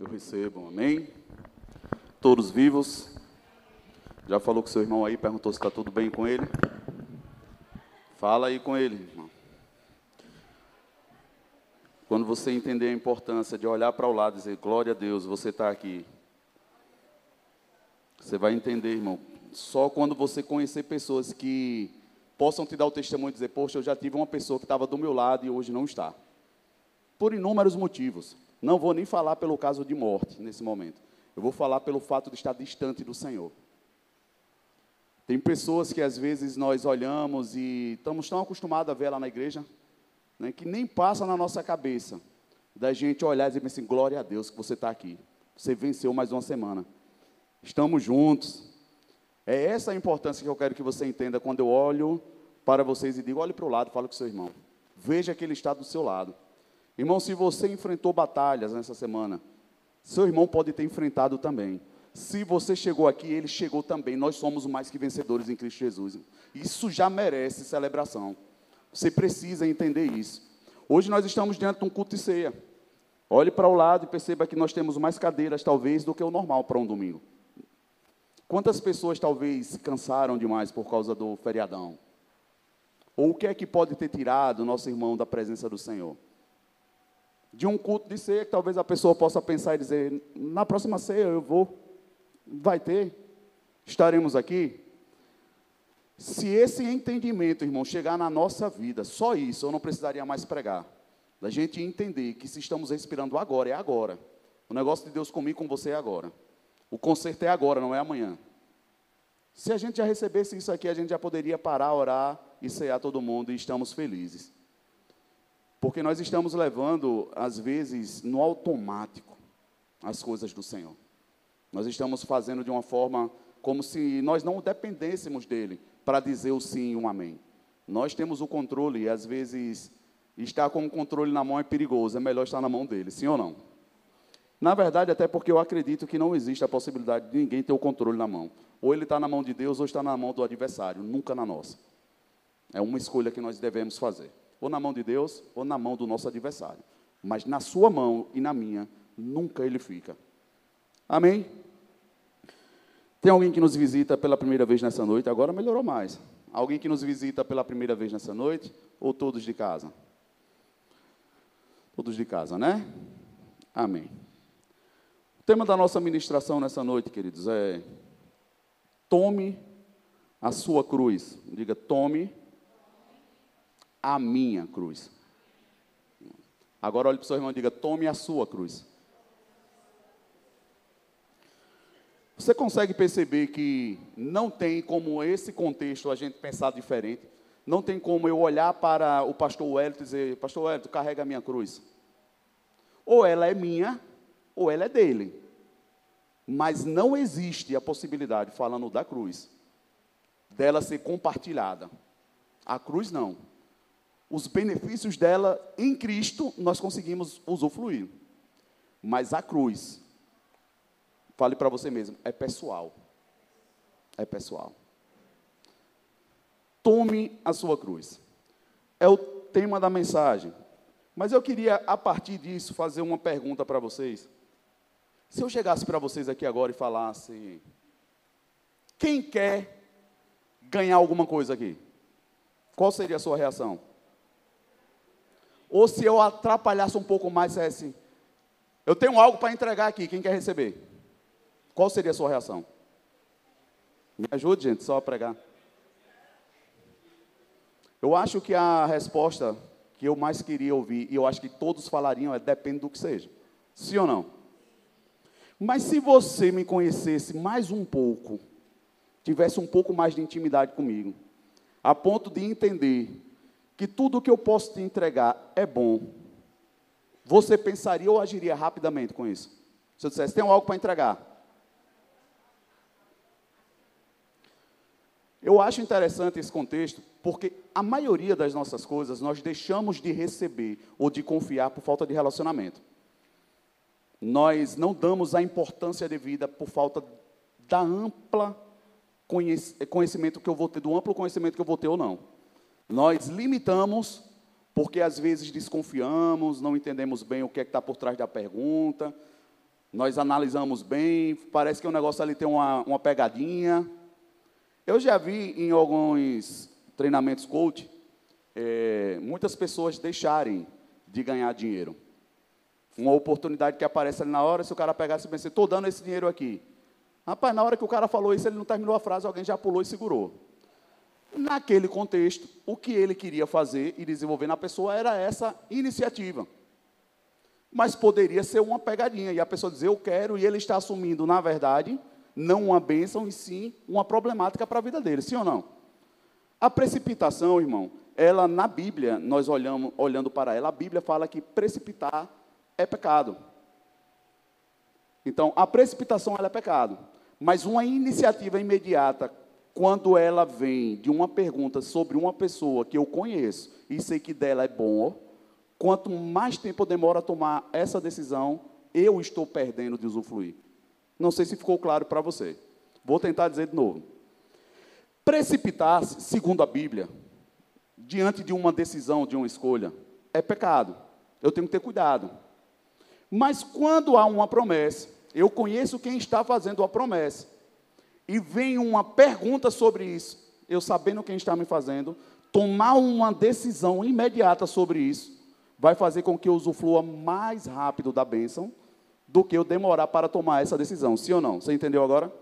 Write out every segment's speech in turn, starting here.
Eu recebo, amém? Todos vivos? Já falou com seu irmão aí, perguntou se está tudo bem com ele? Fala aí com ele, irmão. Quando você entender a importância de olhar para o lado e dizer, glória a Deus, você está aqui. Você vai entender, irmão. Só quando você conhecer pessoas que possam te dar o testemunho e dizer, poxa, eu já tive uma pessoa que estava do meu lado e hoje não está. Por inúmeros motivos. Não vou nem falar pelo caso de morte nesse momento. Eu vou falar pelo fato de estar distante do Senhor. Tem pessoas que às vezes nós olhamos e estamos tão acostumados a ver lá na igreja, né, que nem passa na nossa cabeça da gente olhar e dizer assim: glória a Deus que você está aqui. Você venceu mais uma semana. Estamos juntos. É essa a importância que eu quero que você entenda quando eu olho para vocês e digo: olhe para o lado, fala com seu irmão. Veja que ele está do seu lado. Irmão, se você enfrentou batalhas nessa semana, seu irmão pode ter enfrentado também. Se você chegou aqui, ele chegou também. Nós somos mais que vencedores em Cristo Jesus. Isso já merece celebração. Você precisa entender isso. Hoje nós estamos diante de um culto de ceia. Olhe para o lado e perceba que nós temos mais cadeiras, talvez, do que o normal para um domingo. Quantas pessoas talvez cansaram demais por causa do feriadão? Ou o que é que pode ter tirado nosso irmão da presença do Senhor? De um culto de ceia, que talvez a pessoa possa pensar e dizer: na próxima ceia eu vou, vai ter, estaremos aqui. Se esse entendimento, irmão, chegar na nossa vida, só isso, eu não precisaria mais pregar. Da gente entender que se estamos respirando agora, é agora. O negócio de Deus comigo com você é agora. O conserto é agora, não é amanhã. Se a gente já recebesse isso aqui, a gente já poderia parar, orar e cear todo mundo e estamos felizes. Porque nós estamos levando, às vezes, no automático, as coisas do Senhor. Nós estamos fazendo de uma forma como se nós não dependêssemos dele para dizer o sim e um amém. Nós temos o controle e às vezes estar com o controle na mão é perigoso, é melhor estar na mão dele, sim ou não? Na verdade, até porque eu acredito que não existe a possibilidade de ninguém ter o controle na mão. Ou ele está na mão de Deus ou está na mão do adversário, nunca na nossa. É uma escolha que nós devemos fazer. Ou na mão de Deus ou na mão do nosso adversário. Mas na sua mão e na minha, nunca ele fica. Amém? Tem alguém que nos visita pela primeira vez nessa noite? Agora melhorou mais. Alguém que nos visita pela primeira vez nessa noite? Ou todos de casa? Todos de casa, né? Amém. O tema da nossa ministração nessa noite, queridos, é Tome a sua cruz. Diga, tome a minha cruz. Agora olhe para o seu irmão e diga, tome a sua cruz. Você consegue perceber que não tem como esse contexto a gente pensar diferente? Não tem como eu olhar para o pastor Wellington e dizer, pastor Wellington, carrega a minha cruz. Ou ela é minha, ou ela é dele. Mas não existe a possibilidade, falando da cruz, dela ser compartilhada. A cruz não. Os benefícios dela em Cristo nós conseguimos usufruir. Mas a cruz, Fale para você mesmo, é pessoal. É pessoal. Tome a sua cruz. É o tema da mensagem. Mas eu queria, a partir disso, fazer uma pergunta para vocês. Se eu chegasse para vocês aqui agora e falasse: quem quer ganhar alguma coisa aqui? Qual seria a sua reação? Ou se eu atrapalhasse um pouco mais, dissesse: eu tenho algo para entregar aqui, quem quer receber? Qual seria a sua reação? Me ajude, gente, só a pregar. Eu acho que a resposta que eu mais queria ouvir, e eu acho que todos falariam, é depende do que seja. Sim ou não? Mas se você me conhecesse mais um pouco, tivesse um pouco mais de intimidade comigo, a ponto de entender que tudo que eu posso te entregar é bom, você pensaria ou agiria rapidamente com isso? Se eu dissesse, tem algo para entregar, Eu acho interessante esse contexto, porque a maioria das nossas coisas nós deixamos de receber ou de confiar por falta de relacionamento. Nós não damos a importância devida por falta da ampla conhecimento que eu vou ter, do amplo conhecimento que eu vou ter ou não. Nós limitamos porque às vezes desconfiamos, não entendemos bem o que é está por trás da pergunta. nós analisamos bem, parece que o negócio ali tem uma, uma pegadinha. Eu já vi em alguns treinamentos coach, é, muitas pessoas deixarem de ganhar dinheiro. Uma oportunidade que aparece ali na hora, se o cara pegasse e pensasse, estou dando esse dinheiro aqui. Rapaz, na hora que o cara falou isso, ele não terminou a frase, alguém já pulou e segurou. Naquele contexto, o que ele queria fazer e desenvolver na pessoa era essa iniciativa. Mas poderia ser uma pegadinha, e a pessoa dizer, eu quero, e ele está assumindo, na verdade, não uma bênção, e sim uma problemática para a vida dele, sim ou não? A precipitação, irmão, ela na Bíblia, nós olhamos, olhando para ela, a Bíblia fala que precipitar é pecado. Então, a precipitação é pecado. Mas uma iniciativa imediata, quando ela vem de uma pergunta sobre uma pessoa que eu conheço e sei que dela é bom, quanto mais tempo eu demoro a tomar essa decisão, eu estou perdendo de usufruir. Não sei se ficou claro para você. Vou tentar dizer de novo. Precipitar-se, segundo a Bíblia, diante de uma decisão, de uma escolha, é pecado. Eu tenho que ter cuidado. Mas quando há uma promessa, eu conheço quem está fazendo a promessa, e vem uma pergunta sobre isso, eu sabendo quem está me fazendo, tomar uma decisão imediata sobre isso, vai fazer com que eu usufrua mais rápido da bênção do que eu demorar para tomar essa decisão. Sim ou não? Você entendeu agora?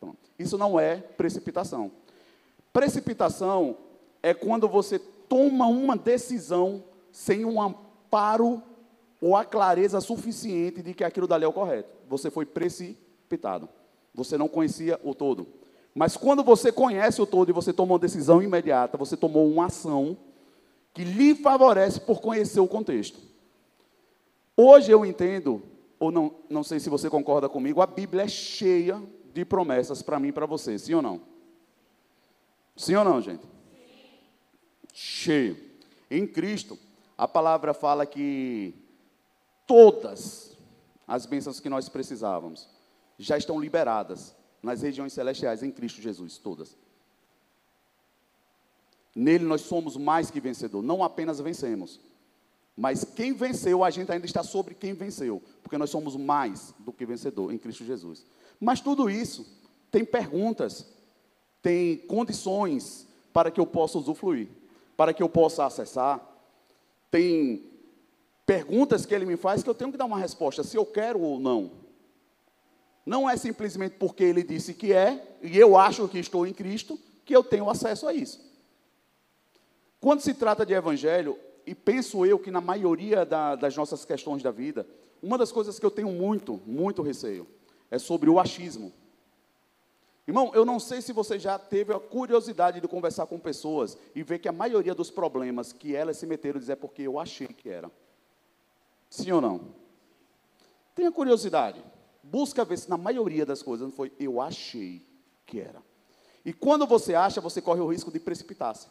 Pronto. Isso não é precipitação. Precipitação é quando você toma uma decisão sem um amparo ou a clareza suficiente de que aquilo dali é o correto. Você foi precipitado. Você não conhecia o todo. Mas quando você conhece o todo e você toma uma decisão imediata, você tomou uma ação que lhe favorece por conhecer o contexto. Hoje eu entendo, ou não, não sei se você concorda comigo, a Bíblia é cheia de promessas para mim e para você, sim ou não? Sim ou não, gente? Cheio. Em Cristo, a palavra fala que todas as bênçãos que nós precisávamos já estão liberadas nas regiões celestiais em Cristo Jesus, todas. Nele nós somos mais que vencedor, não apenas vencemos, mas quem venceu, a gente ainda está sobre quem venceu, porque nós somos mais do que vencedor em Cristo Jesus. Mas tudo isso tem perguntas, tem condições para que eu possa usufruir, para que eu possa acessar, tem perguntas que ele me faz que eu tenho que dar uma resposta, se eu quero ou não. Não é simplesmente porque ele disse que é, e eu acho que estou em Cristo, que eu tenho acesso a isso. Quando se trata de evangelho, e penso eu que na maioria da, das nossas questões da vida, uma das coisas que eu tenho muito, muito receio, é sobre o achismo. Irmão, eu não sei se você já teve a curiosidade de conversar com pessoas e ver que a maioria dos problemas que elas se meteram dizer é porque eu achei que era. Sim ou não? Tenha curiosidade. Busca ver se na maioria das coisas não foi eu achei que era. E quando você acha, você corre o risco de precipitar-se.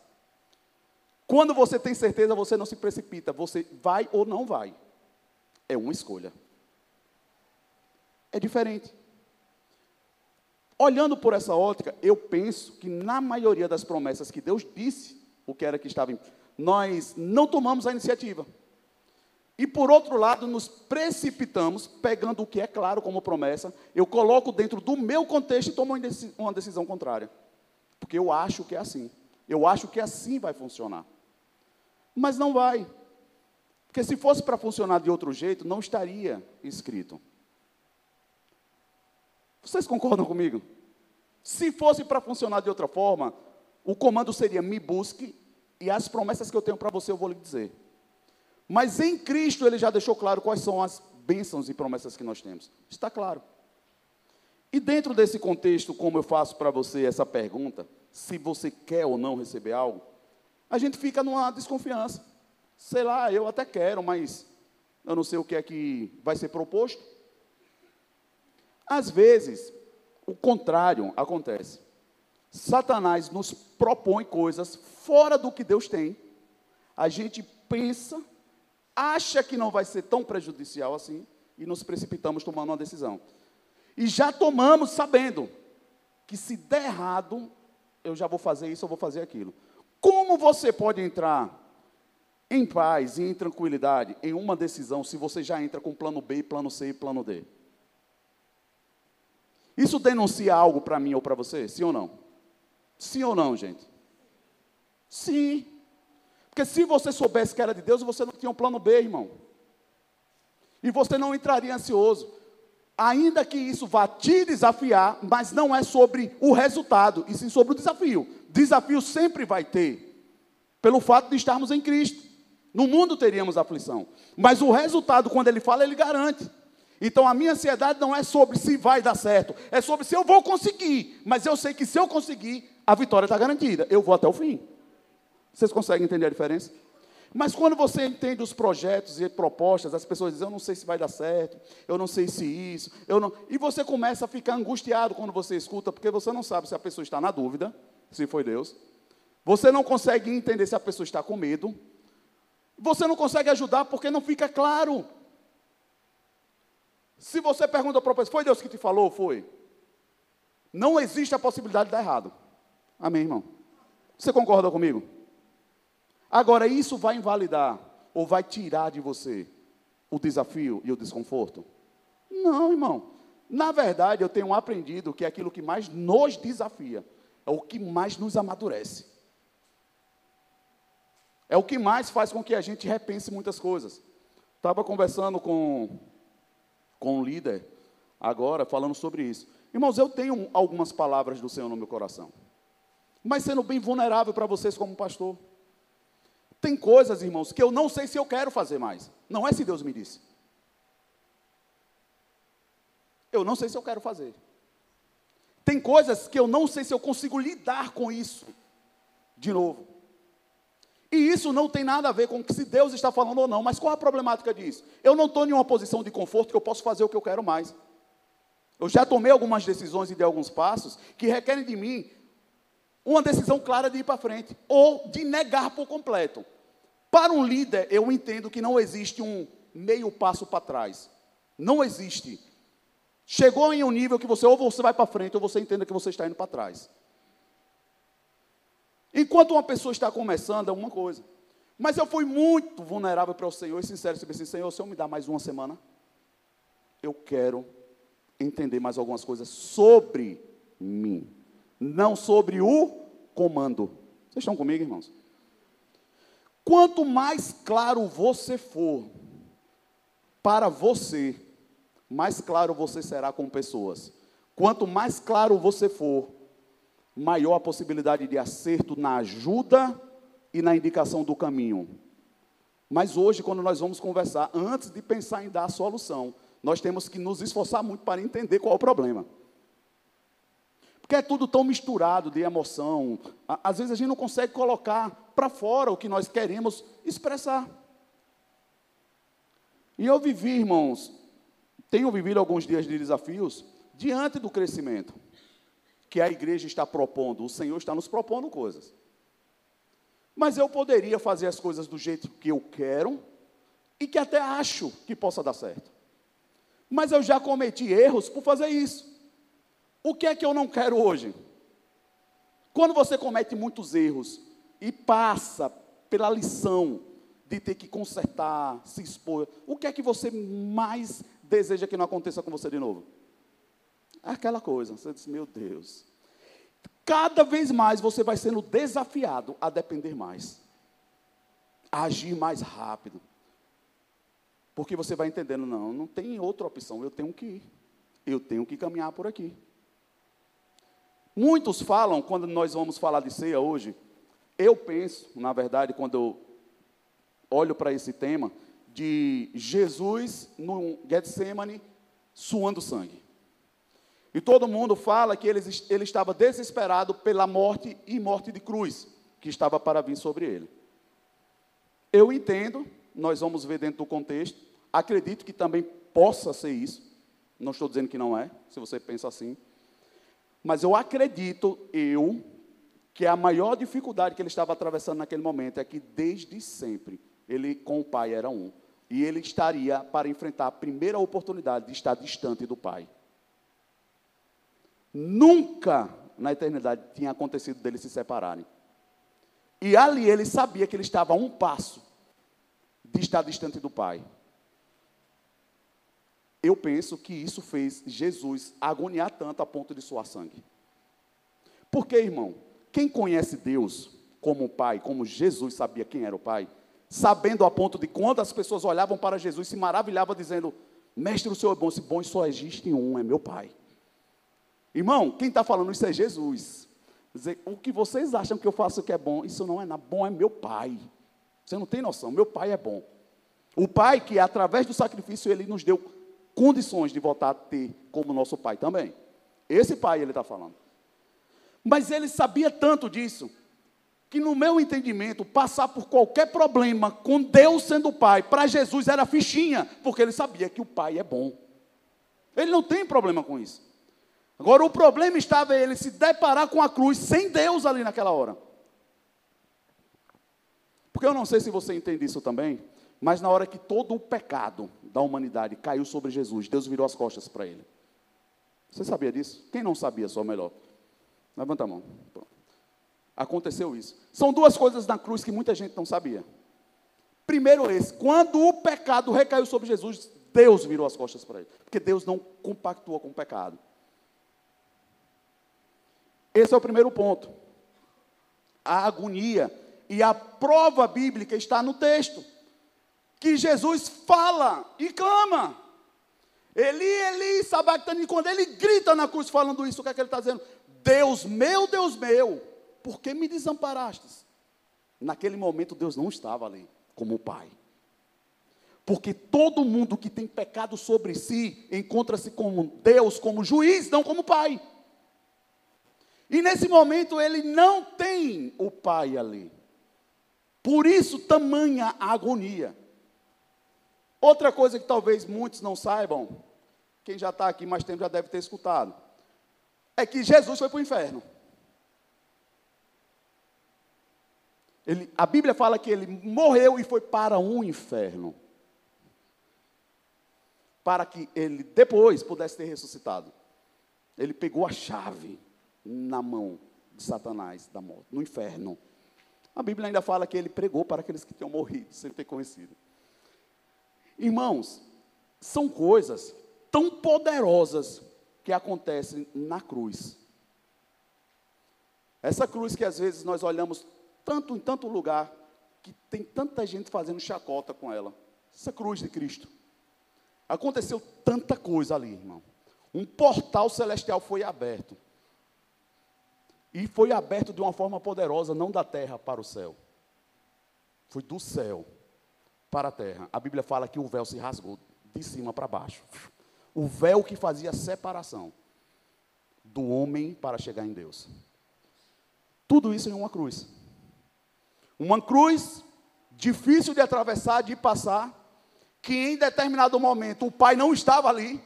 Quando você tem certeza, você não se precipita. Você vai ou não vai. É uma escolha. É diferente. Olhando por essa ótica, eu penso que na maioria das promessas que Deus disse, o que era que estava em, nós não tomamos a iniciativa. E por outro lado, nos precipitamos, pegando o que é claro como promessa, eu coloco dentro do meu contexto e tomo uma decisão contrária. Porque eu acho que é assim. Eu acho que assim vai funcionar. Mas não vai. Porque se fosse para funcionar de outro jeito, não estaria escrito. Vocês concordam comigo? Se fosse para funcionar de outra forma, o comando seria: me busque e as promessas que eu tenho para você eu vou lhe dizer. Mas em Cristo ele já deixou claro quais são as bênçãos e promessas que nós temos. Está claro. E dentro desse contexto, como eu faço para você essa pergunta, se você quer ou não receber algo, a gente fica numa desconfiança. Sei lá, eu até quero, mas eu não sei o que é que vai ser proposto. Às vezes, o contrário acontece. Satanás nos propõe coisas fora do que Deus tem. A gente pensa acha que não vai ser tão prejudicial assim e nos precipitamos tomando uma decisão. E já tomamos sabendo que se der errado, eu já vou fazer isso, eu vou fazer aquilo. Como você pode entrar em paz e em tranquilidade em uma decisão se você já entra com plano B, plano C e plano D? Isso denuncia algo para mim ou para você? Sim ou não? Sim ou não, gente? Sim. Porque se você soubesse que era de Deus, você não tinha um plano B, irmão. E você não entraria ansioso. Ainda que isso vá te desafiar, mas não é sobre o resultado, e sim sobre o desafio. Desafio sempre vai ter, pelo fato de estarmos em Cristo. No mundo teríamos aflição. Mas o resultado, quando ele fala, ele garante. Então a minha ansiedade não é sobre se vai dar certo, é sobre se eu vou conseguir. Mas eu sei que se eu conseguir, a vitória está garantida. Eu vou até o fim. Vocês conseguem entender a diferença? Mas quando você entende os projetos e propostas, as pessoas dizem, eu não sei se vai dar certo, eu não sei se isso, eu não. E você começa a ficar angustiado quando você escuta, porque você não sabe se a pessoa está na dúvida, se foi Deus. Você não consegue entender se a pessoa está com medo. Você não consegue ajudar porque não fica claro. Se você pergunta para o pessoa, foi Deus que te falou? Foi. Não existe a possibilidade de dar errado. Amém, irmão? Você concorda comigo? Agora, isso vai invalidar ou vai tirar de você o desafio e o desconforto? Não, irmão. Na verdade, eu tenho aprendido que é aquilo que mais nos desafia, é o que mais nos amadurece. É o que mais faz com que a gente repense muitas coisas. Estava conversando com, com um líder agora, falando sobre isso. Irmãos, eu tenho algumas palavras do Senhor no meu coração. Mas sendo bem vulnerável para vocês como pastor. Tem coisas, irmãos, que eu não sei se eu quero fazer mais. Não é se Deus me disse. Eu não sei se eu quero fazer. Tem coisas que eu não sei se eu consigo lidar com isso de novo. E isso não tem nada a ver com se Deus está falando ou não, mas qual a problemática disso? Eu não estou em uma posição de conforto que eu posso fazer o que eu quero mais. Eu já tomei algumas decisões e dei alguns passos que requerem de mim uma decisão clara de ir para frente ou de negar por completo. Para um líder, eu entendo que não existe um meio passo para trás. Não existe. Chegou em um nível que você ou você vai para frente ou você entenda que você está indo para trás. Enquanto uma pessoa está começando, é uma coisa. Mas eu fui muito vulnerável para o Senhor e sincero, se assim, Senhor, o Senhor me dá mais uma semana? Eu quero entender mais algumas coisas sobre mim não sobre o comando. Vocês estão comigo, irmãos? Quanto mais claro você for para você, mais claro você será com pessoas. Quanto mais claro você for, maior a possibilidade de acerto na ajuda e na indicação do caminho. Mas hoje, quando nós vamos conversar, antes de pensar em dar a solução, nós temos que nos esforçar muito para entender qual é o problema. Porque é tudo tão misturado de emoção. Às vezes a gente não consegue colocar para fora o que nós queremos expressar. E eu vivi, irmãos, tenho vivido alguns dias de desafios diante do crescimento que a igreja está propondo. O Senhor está nos propondo coisas. Mas eu poderia fazer as coisas do jeito que eu quero e que até acho que possa dar certo. Mas eu já cometi erros por fazer isso. O que é que eu não quero hoje? Quando você comete muitos erros e passa pela lição de ter que consertar, se expor, o que é que você mais deseja que não aconteça com você de novo? Aquela coisa, você diz, meu Deus. Cada vez mais você vai sendo desafiado a depender mais, a agir mais rápido. Porque você vai entendendo, não, não tem outra opção, eu tenho que ir, eu tenho que caminhar por aqui. Muitos falam, quando nós vamos falar de ceia hoje, eu penso, na verdade, quando eu olho para esse tema, de Jesus no Getsemane suando sangue. E todo mundo fala que ele, ele estava desesperado pela morte e morte de cruz que estava para vir sobre ele. Eu entendo, nós vamos ver dentro do contexto, acredito que também possa ser isso, não estou dizendo que não é, se você pensa assim. Mas eu acredito, eu, que a maior dificuldade que ele estava atravessando naquele momento é que desde sempre ele com o pai era um. E ele estaria para enfrentar a primeira oportunidade de estar distante do pai. Nunca na eternidade tinha acontecido deles se separarem. E ali ele sabia que ele estava a um passo de estar distante do pai. Eu penso que isso fez Jesus agoniar tanto a ponto de suar sangue. Porque, irmão, quem conhece Deus como Pai, como Jesus sabia quem era o Pai, sabendo a ponto de quando as pessoas olhavam para Jesus, se maravilhavam dizendo: Mestre, o Senhor é bom, se bom só existe um, é meu Pai. Irmão, quem está falando isso é Jesus. Dizer, o que vocês acham que eu faço que é bom, isso não é nada. Bom é meu Pai. Você não tem noção, meu Pai é bom. O Pai que, através do sacrifício, Ele nos deu condições de voltar a ter como nosso Pai também. Esse Pai Ele está falando. Mas Ele sabia tanto disso, que no meu entendimento, passar por qualquer problema com Deus sendo Pai, para Jesus era fichinha, porque Ele sabia que o Pai é bom. Ele não tem problema com isso. Agora, o problema estava ele se deparar com a cruz sem Deus ali naquela hora. Porque eu não sei se você entende isso também, mas na hora que todo o pecado da humanidade caiu sobre Jesus, Deus virou as costas para ele. Você sabia disso? Quem não sabia, só melhor. Levanta a mão. Pronto. Aconteceu isso. São duas coisas na cruz que muita gente não sabia. Primeiro esse, quando o pecado recaiu sobre Jesus, Deus virou as costas para ele. Porque Deus não compactua com o pecado. Esse é o primeiro ponto. A agonia. E a prova bíblica está no texto. Que Jesus fala e clama. Eli, Eli, sabactani, quando ele grita na cruz falando isso, o que é que ele está dizendo? Deus meu, Deus meu, por que me desamparastes? Naquele momento Deus não estava ali como pai. Porque todo mundo que tem pecado sobre si encontra-se com Deus como juiz, não como pai. E nesse momento ele não tem o pai ali. Por isso, tamanha agonia. Outra coisa que talvez muitos não saibam, quem já está aqui mais tempo já deve ter escutado, é que Jesus foi para o inferno. Ele, a Bíblia fala que ele morreu e foi para um inferno. Para que ele depois pudesse ter ressuscitado. Ele pegou a chave na mão de Satanás da morte, no inferno. A Bíblia ainda fala que ele pregou para aqueles que tinham morrido sem ter conhecido. Irmãos, são coisas tão poderosas que acontecem na cruz. Essa cruz que às vezes nós olhamos tanto em tanto lugar, que tem tanta gente fazendo chacota com ela. Essa cruz de Cristo. Aconteceu tanta coisa ali, irmão. Um portal celestial foi aberto. E foi aberto de uma forma poderosa, não da terra para o céu. Foi do céu para a terra. A Bíblia fala que o véu se rasgou de cima para baixo. O véu que fazia separação do homem para chegar em Deus. Tudo isso em uma cruz. Uma cruz difícil de atravessar, de passar, que em determinado momento o pai não estava ali,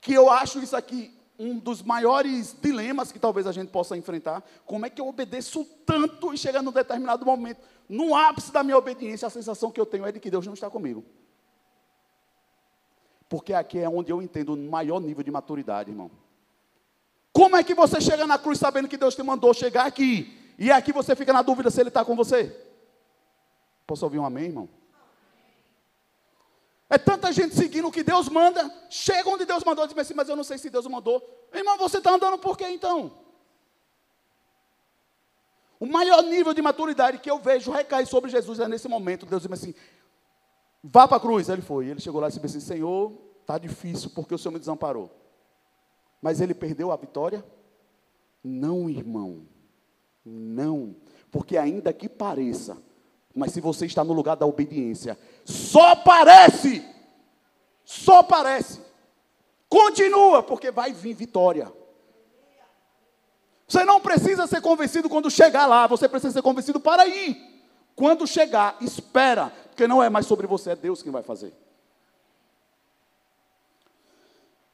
que eu acho isso aqui um dos maiores dilemas que talvez a gente possa enfrentar. Como é que eu obedeço tanto e chega num determinado momento, no ápice da minha obediência, a sensação que eu tenho é de que Deus não está comigo. Porque aqui é onde eu entendo o maior nível de maturidade, irmão. Como é que você chega na cruz sabendo que Deus te mandou chegar aqui? E aqui você fica na dúvida se Ele está com você? Posso ouvir um amém, irmão? É tanta gente seguindo o que Deus manda, chega onde Deus mandou diz assim, mas eu não sei se Deus mandou. Irmão, você está andando por quê então? O maior nível de maturidade que eu vejo recair sobre Jesus é nesse momento. Deus diz assim: vá para a cruz. Ele foi. Ele chegou lá e disse assim: Senhor, está difícil porque o Senhor me desamparou. Mas ele perdeu a vitória? Não, irmão. Não. Porque ainda que pareça, mas se você está no lugar da obediência, só parece, só parece. Continua, porque vai vir vitória. Você não precisa ser convencido quando chegar lá, você precisa ser convencido para ir. Quando chegar, espera, porque não é mais sobre você, é Deus quem vai fazer.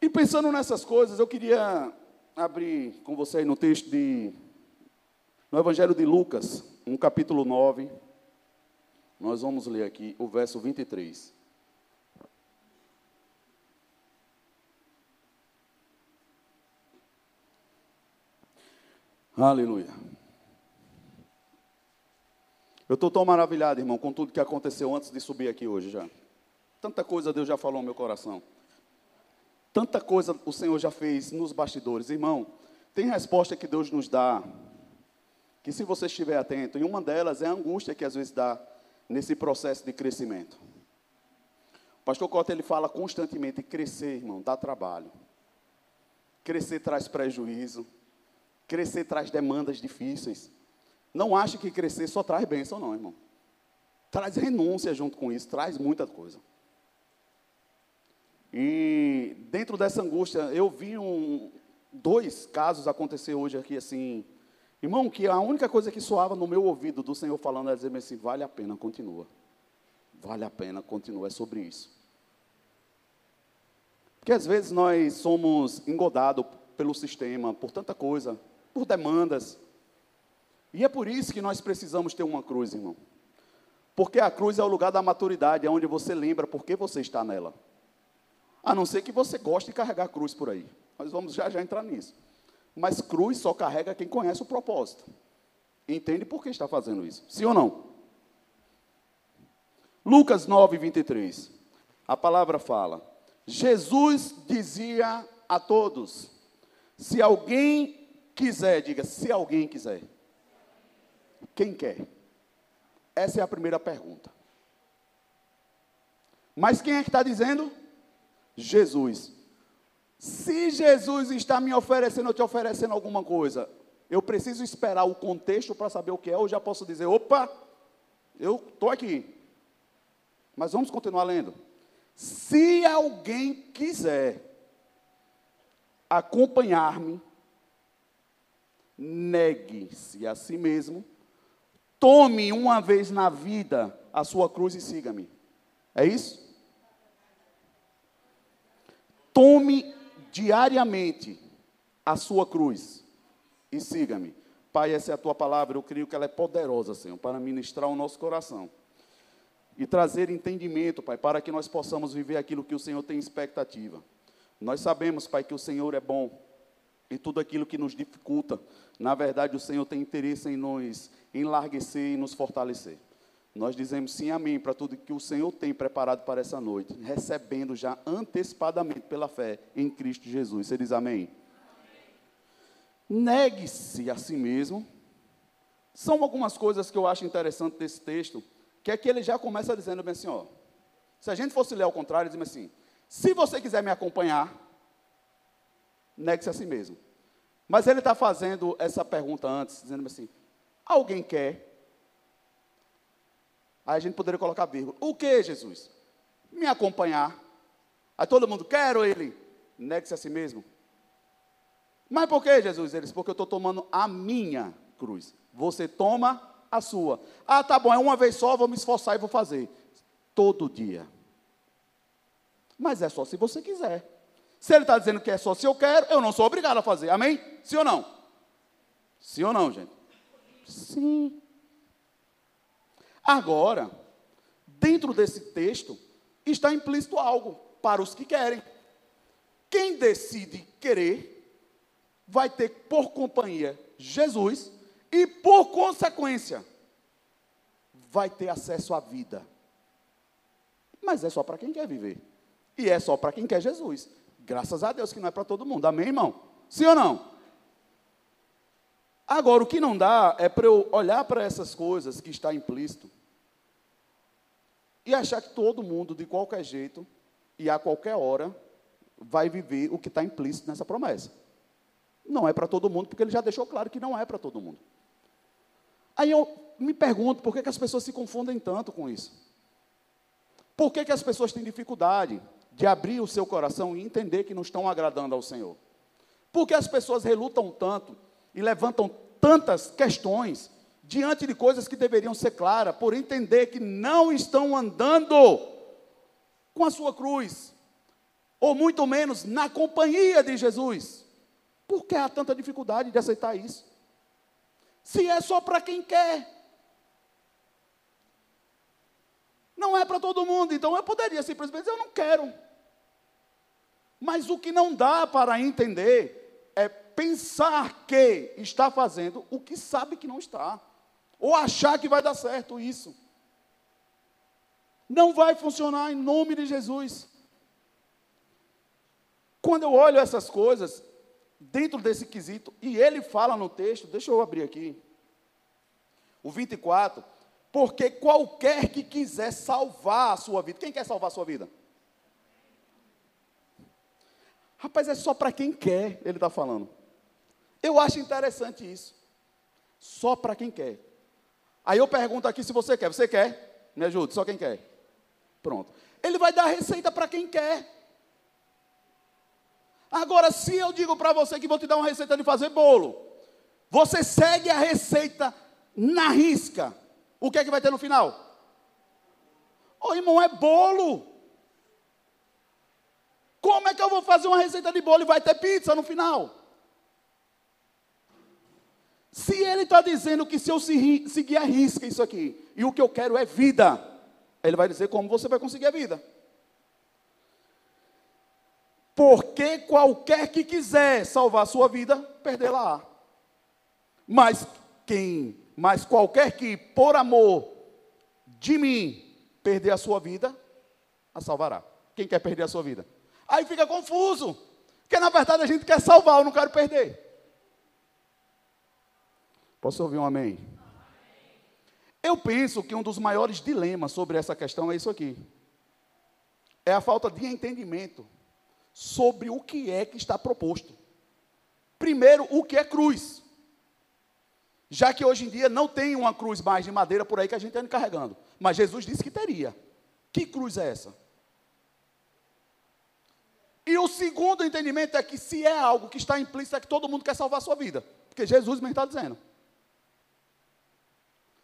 E pensando nessas coisas, eu queria abrir com você aí no texto de no Evangelho de Lucas, no capítulo 9. Nós vamos ler aqui o verso 23. Aleluia. Eu estou tão maravilhado, irmão, com tudo que aconteceu antes de subir aqui hoje já. Tanta coisa Deus já falou no meu coração. Tanta coisa o Senhor já fez nos bastidores. Irmão, tem resposta que Deus nos dá, que se você estiver atento, e uma delas é a angústia que às vezes dá nesse processo de crescimento. O pastor Cota, ele fala constantemente, crescer, irmão, dá trabalho. Crescer traz prejuízo. Crescer traz demandas difíceis. Não ache que crescer só traz bênção, não, irmão. Traz renúncia junto com isso, traz muita coisa. E dentro dessa angústia, eu vi um, dois casos acontecer hoje aqui assim. Irmão, que a única coisa que soava no meu ouvido do Senhor falando é dizer assim: vale a pena, continua. Vale a pena, continua. É sobre isso. Porque às vezes nós somos engodados pelo sistema, por tanta coisa, por demandas. E é por isso que nós precisamos ter uma cruz, irmão. Porque a cruz é o lugar da maturidade, é onde você lembra por que você está nela. A não ser que você goste de carregar cruz por aí. Nós vamos já já entrar nisso. Mas cruz só carrega quem conhece o propósito. Entende por que está fazendo isso? Sim ou não? Lucas 9, 23. A palavra fala: Jesus dizia a todos: se alguém quiser, diga, se alguém quiser. Quem quer? Essa é a primeira pergunta. Mas quem é que está dizendo? Jesus. Se Jesus está me oferecendo ou te oferecendo alguma coisa, eu preciso esperar o contexto para saber o que é, ou já posso dizer, opa, eu estou aqui. Mas vamos continuar lendo. Se alguém quiser acompanhar-me, negue-se a si mesmo, tome uma vez na vida a sua cruz e siga-me. É isso? Tome diariamente a sua cruz e siga-me. Pai, essa é a tua palavra, eu creio que ela é poderosa, Senhor, para ministrar o nosso coração e trazer entendimento, Pai, para que nós possamos viver aquilo que o Senhor tem expectativa. Nós sabemos, Pai, que o Senhor é bom e tudo aquilo que nos dificulta, na verdade, o Senhor tem interesse em nos enlarguecer e nos fortalecer. Nós dizemos sim, amém, para tudo que o Senhor tem preparado para essa noite, recebendo já antecipadamente pela fé em Cristo Jesus. Você diz amém? amém. Negue-se a si mesmo. São algumas coisas que eu acho interessante desse texto, que é que ele já começa dizendo bem assim, ó. Se a gente fosse ler ao contrário, ele diz assim: se você quiser me acompanhar, negue-se a si mesmo. Mas ele está fazendo essa pergunta antes, dizendo assim: alguém quer? Aí a gente poderia colocar vírgula. O que, Jesus? Me acompanhar. Aí todo mundo, quero ele. Negue-se a si mesmo. Mas por que, Jesus? Eles, porque eu estou tomando a minha cruz. Você toma a sua. Ah, tá bom, é uma vez só, vou me esforçar e vou fazer. Todo dia. Mas é só se você quiser. Se ele está dizendo que é só se eu quero, eu não sou obrigado a fazer. Amém? Sim ou não? Sim ou não, gente? Sim. Agora, dentro desse texto, está implícito algo para os que querem. Quem decide querer, vai ter por companhia Jesus e, por consequência, vai ter acesso à vida. Mas é só para quem quer viver. E é só para quem quer Jesus. Graças a Deus que não é para todo mundo. Amém, irmão? Sim ou não? Agora, o que não dá é para eu olhar para essas coisas que está implícito e achar que todo mundo, de qualquer jeito e a qualquer hora, vai viver o que está implícito nessa promessa. Não é para todo mundo, porque ele já deixou claro que não é para todo mundo. Aí eu me pergunto por que, que as pessoas se confundem tanto com isso. Por que, que as pessoas têm dificuldade de abrir o seu coração e entender que não estão agradando ao Senhor? Por que as pessoas relutam tanto e levantam tantas questões diante de coisas que deveriam ser claras, por entender que não estão andando com a sua cruz, ou muito menos na companhia de Jesus. Por que há tanta dificuldade de aceitar isso? Se é só para quem quer. Não é para todo mundo, então eu poderia simplesmente dizer, eu não quero. Mas o que não dá para entender é pensar que está fazendo o que sabe que não está, ou achar que vai dar certo isso. Não vai funcionar em nome de Jesus. quando eu olho essas coisas, dentro desse quesito, e ele fala no texto, deixa eu abrir aqui, o 24, porque qualquer que quiser salvar a sua vida, quem quer salvar a sua vida? Rapaz, é só para quem quer, ele está falando. Eu acho interessante isso. Só para quem quer. Aí eu pergunto aqui se você quer. Você quer? Me ajude, só quem quer. Pronto. Ele vai dar receita para quem quer. Agora, se eu digo para você que vou te dar uma receita de fazer bolo, você segue a receita na risca, o que é que vai ter no final? Ô irmão, é bolo. Como é que eu vou fazer uma receita de bolo e vai ter pizza no final? Se ele está dizendo que se eu seguir a risca isso aqui, e o que eu quero é vida, ele vai dizer como você vai conseguir a vida. Porque qualquer que quiser salvar a sua vida, perdê-la. Mas quem, mas qualquer que por amor de mim perder a sua vida, a salvará. Quem quer perder a sua vida? Aí fica confuso. Porque na verdade a gente quer salvar, eu não quero perder. Posso ouvir um amém? Eu penso que um dos maiores dilemas sobre essa questão é isso aqui. É a falta de entendimento sobre o que é que está proposto. Primeiro, o que é cruz. Já que hoje em dia não tem uma cruz mais de madeira por aí que a gente anda carregando. Mas Jesus disse que teria. Que cruz é essa? E o segundo entendimento é que se é algo que está implícito, é que todo mundo quer salvar a sua vida. Porque Jesus mesmo está dizendo.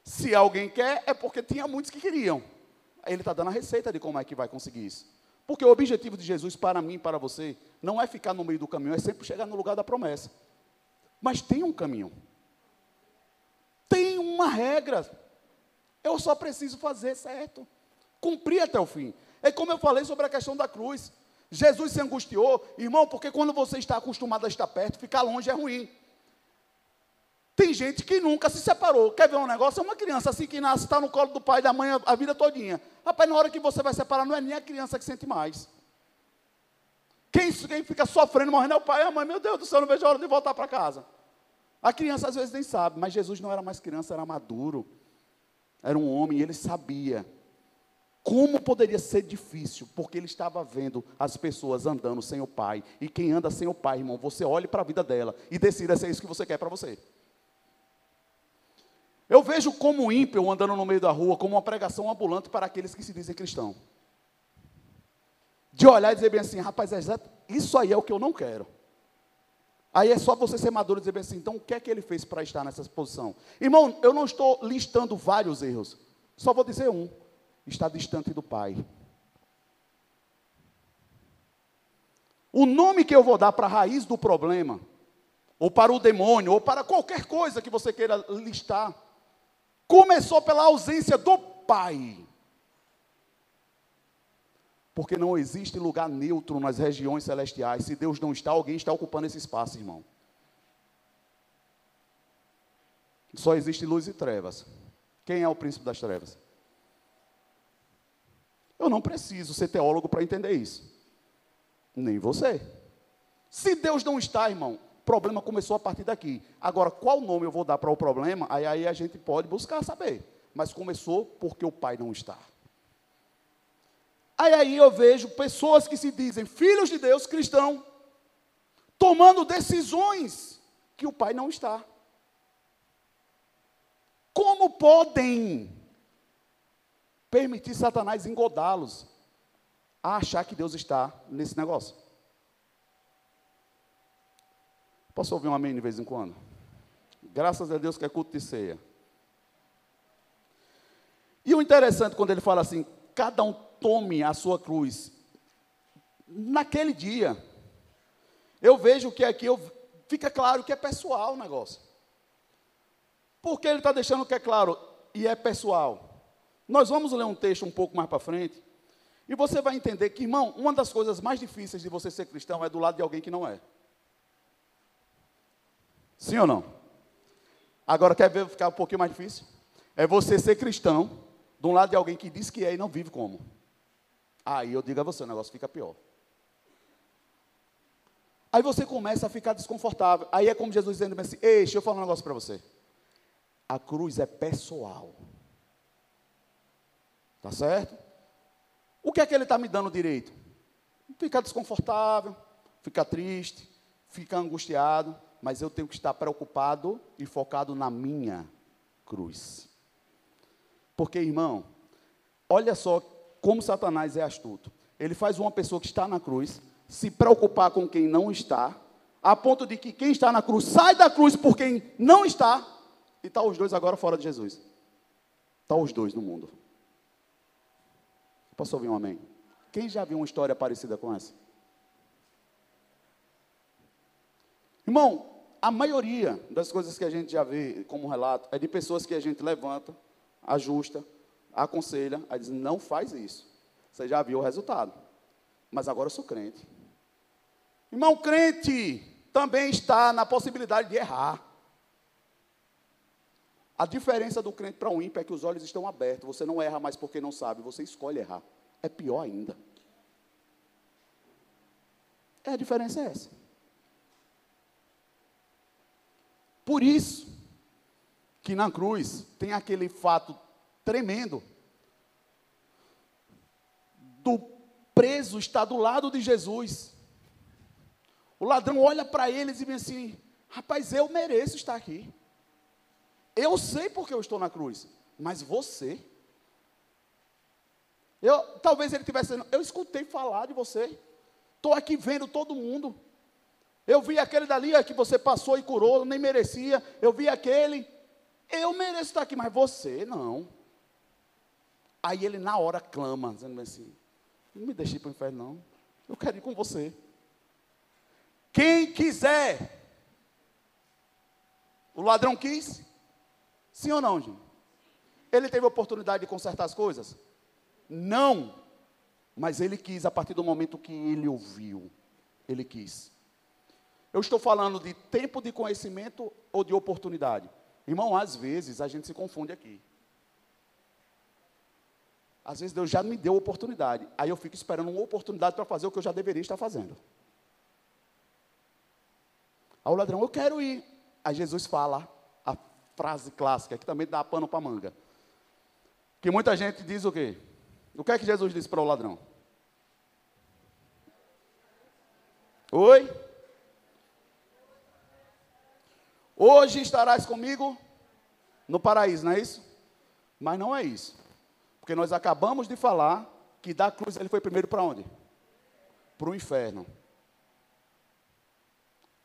Se alguém quer, é porque tinha muitos que queriam. Ele está dando a receita de como é que vai conseguir isso. Porque o objetivo de Jesus para mim para você não é ficar no meio do caminho, é sempre chegar no lugar da promessa. Mas tem um caminho. Uma regra. Eu só preciso fazer certo. Cumprir até o fim. É como eu falei sobre a questão da cruz. Jesus se angustiou, irmão, porque quando você está acostumado a estar perto, ficar longe é ruim. Tem gente que nunca se separou. Quer ver um negócio? É uma criança assim que nasce, está no colo do pai e da mãe a vida todinha. Rapaz, na hora que você vai separar, não é nem a criança que sente mais. Quem, quem fica sofrendo, morrendo é o pai e a mãe. Meu Deus do céu, não vejo a hora de voltar para casa. A criança às vezes nem sabe, mas Jesus não era mais criança, era maduro. Era um homem ele sabia como poderia ser difícil, porque ele estava vendo as pessoas andando sem o pai. E quem anda sem o pai, irmão, você olhe para a vida dela e decida se é isso que você quer para você. Eu vejo como ímpio andando no meio da rua, como uma pregação ambulante para aqueles que se dizem cristãos. De olhar e dizer bem assim, rapaz, é isso aí é o que eu não quero. Aí é só você ser maduro e dizer assim, então o que é que ele fez para estar nessa posição? Irmão, eu não estou listando vários erros, só vou dizer um: está distante do Pai. O nome que eu vou dar para a raiz do problema, ou para o demônio, ou para qualquer coisa que você queira listar, começou pela ausência do Pai. Porque não existe lugar neutro nas regiões celestiais. Se Deus não está, alguém está ocupando esse espaço, irmão. Só existe luz e trevas. Quem é o príncipe das trevas? Eu não preciso ser teólogo para entender isso. Nem você. Se Deus não está, irmão, problema começou a partir daqui. Agora, qual nome eu vou dar para o problema? Aí, aí a gente pode buscar saber. Mas começou porque o pai não está. Aí, aí eu vejo pessoas que se dizem filhos de Deus, cristão, tomando decisões que o pai não está. Como podem permitir Satanás engodá-los a achar que Deus está nesse negócio? Posso ouvir um amém de vez em quando? Graças a Deus que é culto de ceia. E o interessante quando ele fala assim: cada um tome a sua cruz. Naquele dia, eu vejo que aqui eu, fica claro que é pessoal o negócio. Porque ele está deixando que é claro, e é pessoal. Nós vamos ler um texto um pouco mais para frente, e você vai entender que, irmão, uma das coisas mais difíceis de você ser cristão é do lado de alguém que não é. Sim ou não? Agora quer ver ficar um pouquinho mais difícil? É você ser cristão um lado de alguém que diz que é e não vive como. Aí eu digo a você, o negócio fica pior. Aí você começa a ficar desconfortável. Aí é como Jesus dizendo assim: Ei, deixa eu falar um negócio para você. A cruz é pessoal. Tá certo? O que é que ele está me dando direito? Ficar desconfortável, ficar triste, ficar angustiado, mas eu tenho que estar preocupado e focado na minha cruz. Porque, irmão, olha só como Satanás é astuto. Ele faz uma pessoa que está na cruz se preocupar com quem não está, a ponto de que quem está na cruz sai da cruz por quem não está, e está os dois agora fora de Jesus. Está os dois no mundo. Posso ouvir um amém? Quem já viu uma história parecida com essa? Irmão, a maioria das coisas que a gente já vê como relato é de pessoas que a gente levanta, ajusta, aconselha, aí diz, não faz isso. Você já viu o resultado. Mas agora eu sou crente. Irmão, crente também está na possibilidade de errar. A diferença do crente para o ímpio é que os olhos estão abertos. Você não erra mais porque não sabe, você escolhe errar. É pior ainda. É, a diferença é essa. Por isso que na cruz tem aquele fato tremendo do preso estar do lado de Jesus. O ladrão olha para eles e vem assim: rapaz, eu mereço estar aqui. Eu sei porque eu estou na cruz, mas você. Eu, talvez ele tivesse dizendo, eu escutei falar de você. Estou aqui vendo todo mundo. Eu vi aquele dali que você passou e curou, nem merecia. Eu vi aquele. Eu mereço estar aqui, mas você não. Aí ele na hora clama, dizendo assim: Não me deixe para o inferno, não. Eu quero ir com você. Quem quiser. O ladrão quis? Sim ou não, gente? Ele teve a oportunidade de consertar as coisas? Não. Mas ele quis a partir do momento que ele ouviu. Ele quis. Eu estou falando de tempo de conhecimento ou de oportunidade? Irmão, às vezes a gente se confunde aqui. Às vezes Deus já me deu oportunidade. Aí eu fico esperando uma oportunidade para fazer o que eu já deveria estar fazendo. Aí o ladrão, eu quero ir. Aí Jesus fala a frase clássica, que também dá pano para manga. Que muita gente diz o quê? O que é que Jesus disse para o ladrão? Oi? Hoje estarás comigo no paraíso, não é isso? Mas não é isso. Porque nós acabamos de falar que da cruz ele foi primeiro para onde? Para o inferno.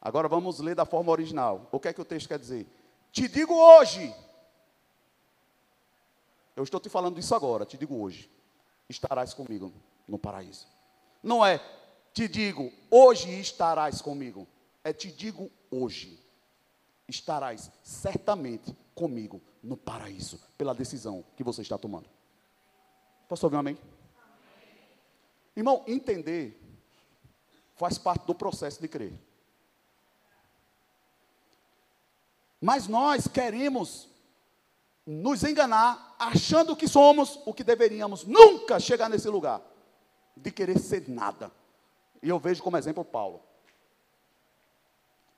Agora vamos ler da forma original. O que é que o texto quer dizer? Te digo hoje. Eu estou te falando isso agora, te digo hoje. Estarás comigo no paraíso. Não é te digo hoje estarás comigo. É te digo hoje estarás certamente comigo no paraíso, pela decisão que você está tomando. Posso ouvir um amém? Irmão, entender faz parte do processo de crer. Mas nós queremos nos enganar, achando que somos o que deveríamos nunca chegar nesse lugar, de querer ser nada. E eu vejo como exemplo Paulo.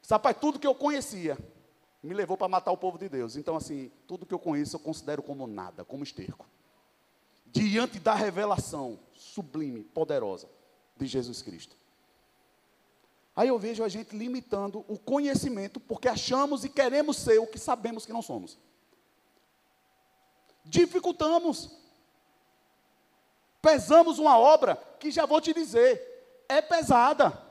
Rapaz, tudo que eu conhecia, me levou para matar o povo de Deus. Então, assim, tudo que eu conheço eu considero como nada, como esterco. Diante da revelação sublime, poderosa de Jesus Cristo. Aí eu vejo a gente limitando o conhecimento porque achamos e queremos ser o que sabemos que não somos. Dificultamos. Pesamos uma obra que já vou te dizer, é pesada.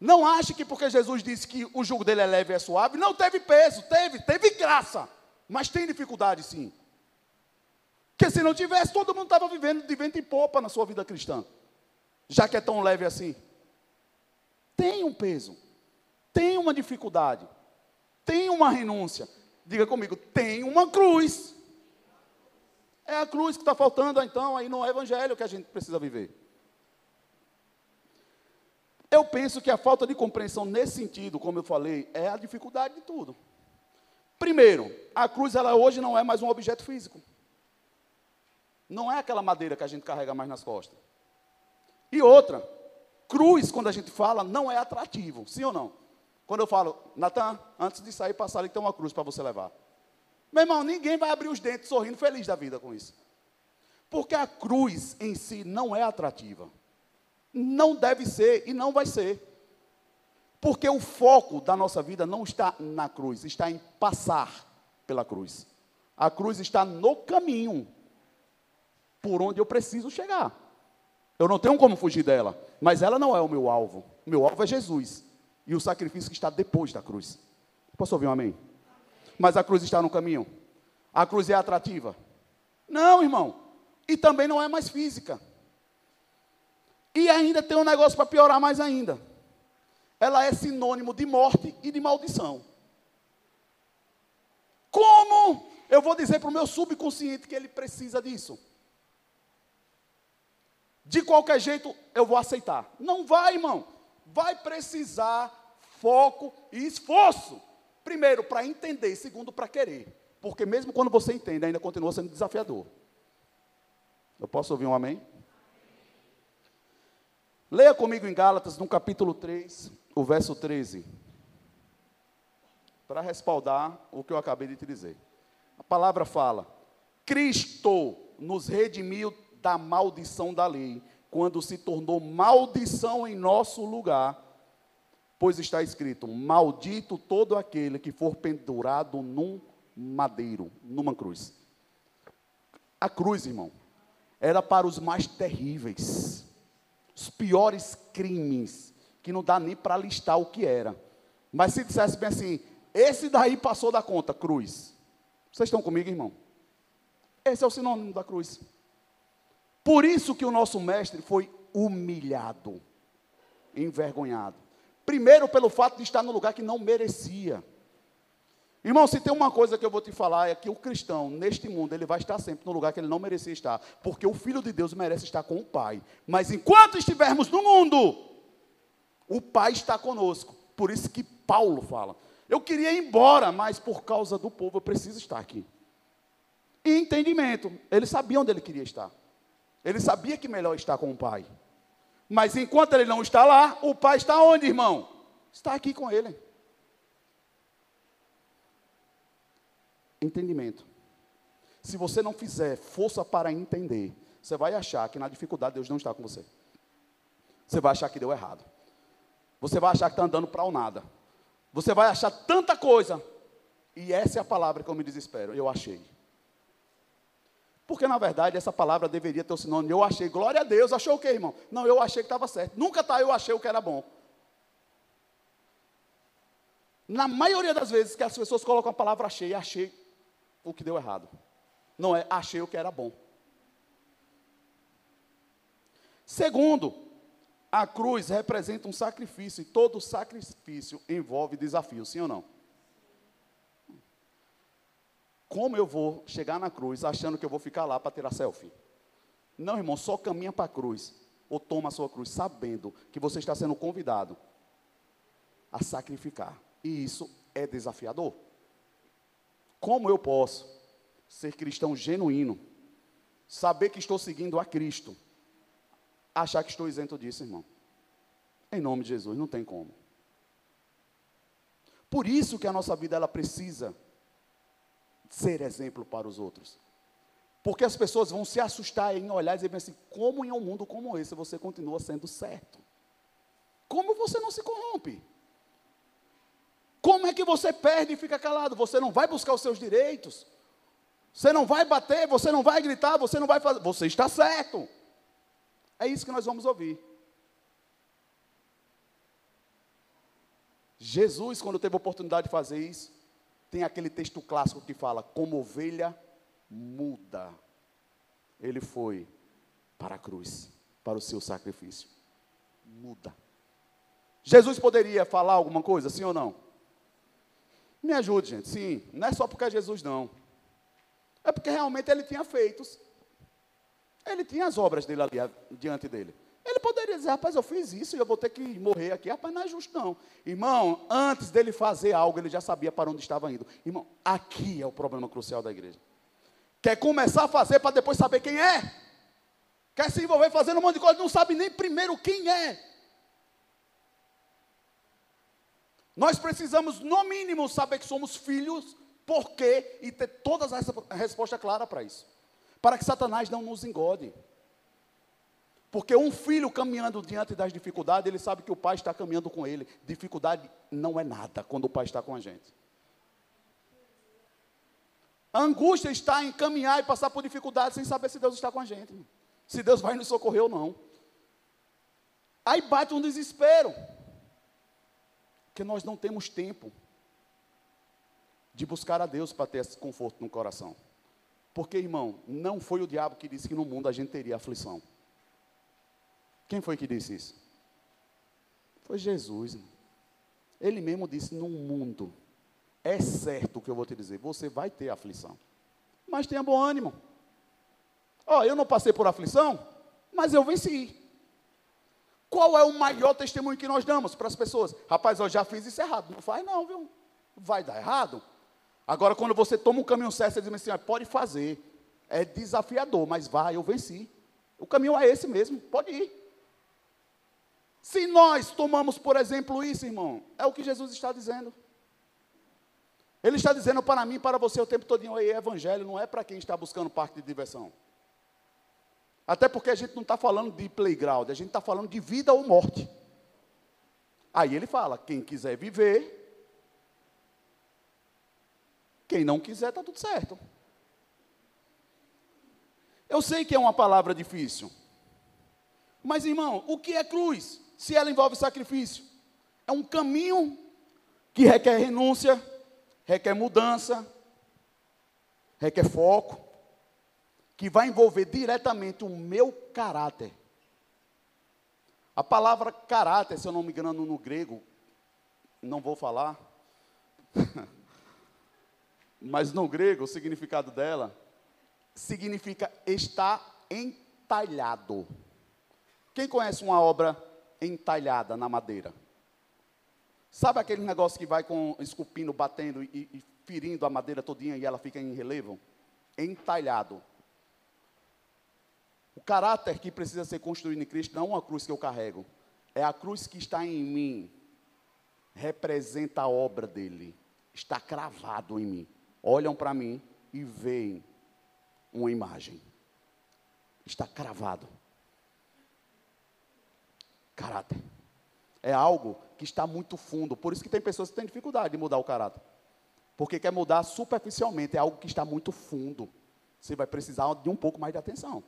Não ache que porque Jesus disse que o jugo dele é leve e é suave, não teve peso, teve, teve graça, mas tem dificuldade sim. Porque se não tivesse, todo mundo estava vivendo de vento e popa na sua vida cristã, já que é tão leve assim. Tem um peso, tem uma dificuldade, tem uma renúncia. Diga comigo, tem uma cruz. É a cruz que está faltando, então, aí no Evangelho que a gente precisa viver. Eu penso que a falta de compreensão nesse sentido, como eu falei, é a dificuldade de tudo. Primeiro, a cruz ela hoje não é mais um objeto físico. Não é aquela madeira que a gente carrega mais nas costas. E outra, cruz, quando a gente fala, não é atrativo, sim ou não? Quando eu falo, Natan, antes de sair, passar ali tem uma cruz para você levar. Meu irmão, ninguém vai abrir os dentes sorrindo feliz da vida com isso. Porque a cruz em si não é atrativa. Não deve ser e não vai ser. Porque o foco da nossa vida não está na cruz, está em passar pela cruz. A cruz está no caminho por onde eu preciso chegar. Eu não tenho como fugir dela, mas ela não é o meu alvo. O meu alvo é Jesus e o sacrifício que está depois da cruz. Posso ouvir um amém? Mas a cruz está no caminho. A cruz é atrativa? Não, irmão. E também não é mais física. E ainda tem um negócio para piorar mais ainda. Ela é sinônimo de morte e de maldição. Como eu vou dizer para o meu subconsciente que ele precisa disso? De qualquer jeito eu vou aceitar. Não vai, irmão. Vai precisar foco e esforço. Primeiro, para entender. Segundo, para querer. Porque mesmo quando você entende, ainda continua sendo desafiador. Eu posso ouvir um amém? Leia comigo em Gálatas, no capítulo 3, o verso 13. Para respaldar o que eu acabei de te dizer. A palavra fala: Cristo nos redimiu da maldição da lei, quando se tornou maldição em nosso lugar, pois está escrito: Maldito todo aquele que for pendurado num madeiro, numa cruz. A cruz, irmão, era para os mais terríveis, os piores crimes, que não dá nem para listar o que era. Mas se dissesse bem assim, esse daí passou da conta, cruz. Vocês estão comigo, irmão? Esse é o sinônimo da cruz. Por isso que o nosso mestre foi humilhado, envergonhado. Primeiro, pelo fato de estar no lugar que não merecia. Irmão, se tem uma coisa que eu vou te falar é que o cristão, neste mundo, ele vai estar sempre no lugar que ele não merecia estar, porque o filho de Deus merece estar com o Pai. Mas enquanto estivermos no mundo, o Pai está conosco. Por isso que Paulo fala: Eu queria ir embora, mas por causa do povo eu preciso estar aqui. E entendimento, ele sabia onde ele queria estar. Ele sabia que melhor está com o pai. Mas enquanto ele não está lá, o pai está onde, irmão? Está aqui com ele. Entendimento. Se você não fizer força para entender, você vai achar que na dificuldade Deus não está com você. Você vai achar que deu errado. Você vai achar que está andando para o nada. Você vai achar tanta coisa. E essa é a palavra que eu me desespero. Eu achei. Porque, na verdade, essa palavra deveria ter o sinônimo. Eu achei, glória a Deus. Achou o quê, irmão? Não, eu achei que estava certo. Nunca está, eu achei o que era bom. Na maioria das vezes que as pessoas colocam a palavra achei, achei o que deu errado. Não é achei o que era bom. Segundo, a cruz representa um sacrifício e todo sacrifício envolve desafio, sim ou não? Como eu vou chegar na cruz achando que eu vou ficar lá para tirar selfie? Não, irmão, só caminha para a cruz. Ou toma a sua cruz, sabendo que você está sendo convidado a sacrificar. E isso é desafiador. Como eu posso ser cristão genuíno, saber que estou seguindo a Cristo, achar que estou isento disso, irmão? Em nome de Jesus, não tem como. Por isso que a nossa vida ela precisa ser exemplo para os outros. Porque as pessoas vão se assustar em olhar e dizer assim: como em um mundo como esse você continua sendo certo? Como você não se corrompe? Como é que você perde e fica calado? Você não vai buscar os seus direitos? Você não vai bater, você não vai gritar, você não vai fazer. Você está certo. É isso que nós vamos ouvir. Jesus, quando teve a oportunidade de fazer isso, tem aquele texto clássico que fala: como ovelha muda, ele foi para a cruz, para o seu sacrifício. Muda. Jesus poderia falar alguma coisa, sim ou não? Me ajude, gente. Sim, não é só porque é Jesus, não. É porque realmente ele tinha feitos. Ele tinha as obras dele ali diante dele. Ele poderia dizer, rapaz, eu fiz isso e eu vou ter que morrer aqui. Rapaz, não é justo, não. Irmão, antes dele fazer algo, ele já sabia para onde estava indo. Irmão, aqui é o problema crucial da igreja. Quer começar a fazer para depois saber quem é? Quer se envolver fazendo um monte de coisa, não sabe nem primeiro quem é. Nós precisamos, no mínimo, saber que somos filhos, por quê? e ter todas as respostas claras para isso. Para que Satanás não nos engode. Porque um filho caminhando diante das dificuldades, ele sabe que o pai está caminhando com ele. Dificuldade não é nada quando o pai está com a gente. A angústia está em caminhar e passar por dificuldades sem saber se Deus está com a gente. Se Deus vai nos socorrer ou não. Aí bate um desespero. Porque nós não temos tempo de buscar a Deus para ter esse conforto no coração. Porque, irmão, não foi o diabo que disse que no mundo a gente teria aflição. Quem foi que disse isso? Foi Jesus. Irmão. Ele mesmo disse: no mundo, é certo o que eu vou te dizer, você vai ter aflição. Mas tenha bom ânimo. Ó, oh, eu não passei por aflição, mas eu venci. Qual é o maior testemunho que nós damos para as pessoas? Rapaz, eu já fiz isso errado. Não faz não, viu? Vai dar errado. Agora, quando você toma um caminho certo, você diz assim, ah, pode fazer. É desafiador, mas vai, eu venci. O caminho é esse mesmo, pode ir. Se nós tomamos, por exemplo, isso, irmão, é o que Jesus está dizendo. Ele está dizendo para mim, para você o tempo todo, o evangelho não é para quem está buscando parque de diversão. Até porque a gente não está falando de playground, a gente está falando de vida ou morte. Aí ele fala: quem quiser viver, quem não quiser, está tudo certo. Eu sei que é uma palavra difícil, mas irmão, o que é cruz? Se ela envolve sacrifício. É um caminho que requer renúncia, requer mudança, requer foco, que vai envolver diretamente o meu caráter. A palavra caráter, se eu não me engano no grego, não vou falar, mas no grego o significado dela significa estar entalhado. Quem conhece uma obra entalhada na madeira. Sabe aquele negócio que vai com esculpindo, batendo e, e ferindo a madeira todinha e ela fica em relevo? Entalhado. O caráter que precisa ser construído em Cristo não é uma cruz que eu carrego, é a cruz que está em mim. Representa a obra dele. Está cravado em mim. Olham para mim e veem uma imagem. Está cravado. Caráter. É algo que está muito fundo. Por isso que tem pessoas que têm dificuldade de mudar o caráter. Porque quer mudar superficialmente. É algo que está muito fundo. Você vai precisar de um pouco mais de atenção.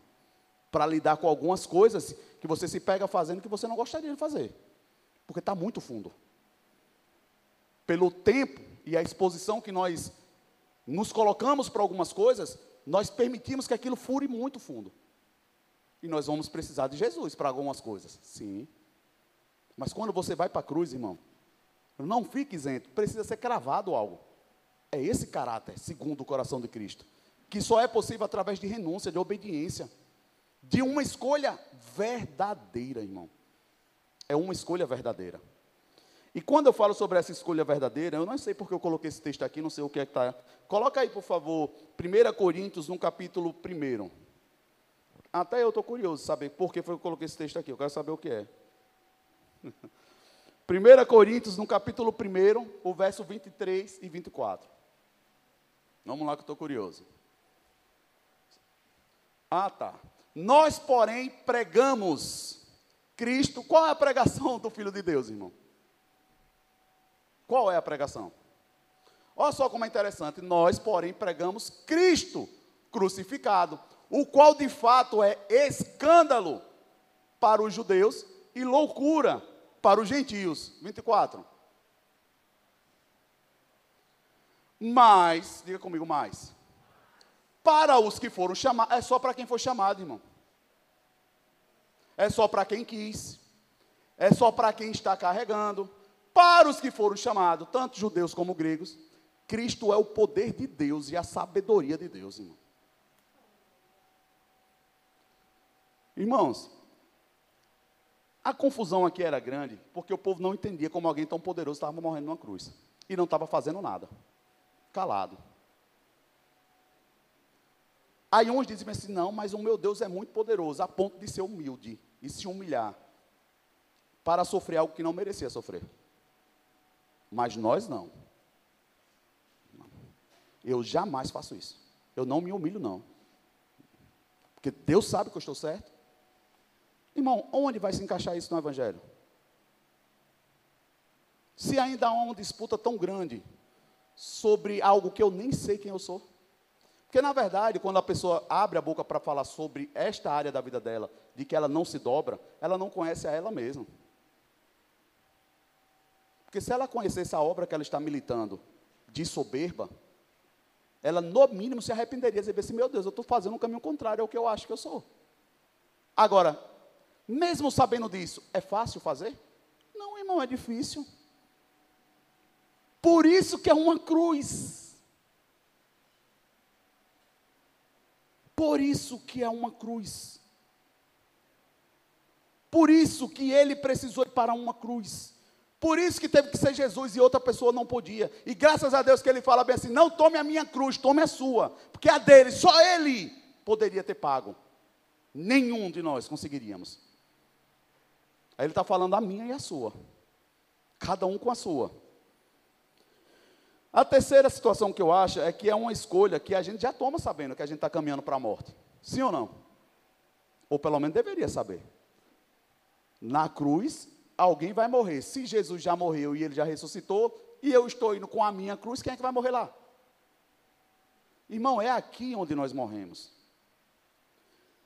Para lidar com algumas coisas que você se pega fazendo que você não gostaria de fazer. Porque está muito fundo. Pelo tempo e a exposição que nós nos colocamos para algumas coisas, nós permitimos que aquilo fure muito fundo. E nós vamos precisar de Jesus para algumas coisas. Sim. Mas quando você vai para a cruz, irmão, não fique isento, precisa ser cravado algo. É esse caráter, segundo o coração de Cristo, que só é possível através de renúncia, de obediência, de uma escolha verdadeira, irmão. É uma escolha verdadeira. E quando eu falo sobre essa escolha verdadeira, eu não sei porque eu coloquei esse texto aqui, não sei o que é que está. Coloca aí, por favor, 1 Coríntios, no capítulo 1. Até eu estou curioso saber por que foi que eu coloquei esse texto aqui. Eu quero saber o que é. 1 Coríntios, no capítulo 1, o verso 23 e 24. Vamos lá que eu estou curioso. Ah, tá. Nós, porém, pregamos Cristo. Qual é a pregação do Filho de Deus, irmão? Qual é a pregação? Olha só como é interessante. Nós, porém, pregamos Cristo crucificado, o qual de fato é escândalo para os judeus e loucura para os gentios. 24. Mas, diga comigo mais. Para os que foram chamados, é só para quem foi chamado, irmão. É só para quem quis. É só para quem está carregando. Para os que foram chamados, tanto judeus como gregos, Cristo é o poder de Deus e a sabedoria de Deus, irmão. Irmãos, a confusão aqui era grande, porque o povo não entendia como alguém tão poderoso estava morrendo numa cruz. E não estava fazendo nada. Calado. Aí uns dizem assim, não, mas o meu Deus é muito poderoso, a ponto de ser humilde e se humilhar para sofrer algo que não merecia sofrer. Mas nós não. Eu jamais faço isso. Eu não me humilho, não. Porque Deus sabe que eu estou certo. Irmão, onde vai se encaixar isso no Evangelho? Se ainda há uma disputa tão grande sobre algo que eu nem sei quem eu sou. Porque, na verdade, quando a pessoa abre a boca para falar sobre esta área da vida dela, de que ela não se dobra, ela não conhece a ela mesma. Porque se ela conhecesse a obra que ela está militando de soberba, ela no mínimo se arrependeria, dizer assim, meu Deus, eu estou fazendo um caminho contrário ao que eu acho que eu sou. Agora, mesmo sabendo disso, é fácil fazer? Não, irmão, é difícil. Por isso que é uma cruz. Por isso que é uma cruz. Por isso que ele precisou ir para uma cruz. Por isso que teve que ser Jesus e outra pessoa não podia. E graças a Deus que ele fala bem assim: não tome a minha cruz, tome a sua. Porque a dele, só ele poderia ter pago. Nenhum de nós conseguiríamos. Aí ele está falando a minha e a sua. Cada um com a sua. A terceira situação que eu acho é que é uma escolha que a gente já toma sabendo que a gente está caminhando para a morte. Sim ou não? Ou pelo menos deveria saber. Na cruz, alguém vai morrer. Se Jesus já morreu e ele já ressuscitou, e eu estou indo com a minha cruz, quem é que vai morrer lá? Irmão, é aqui onde nós morremos.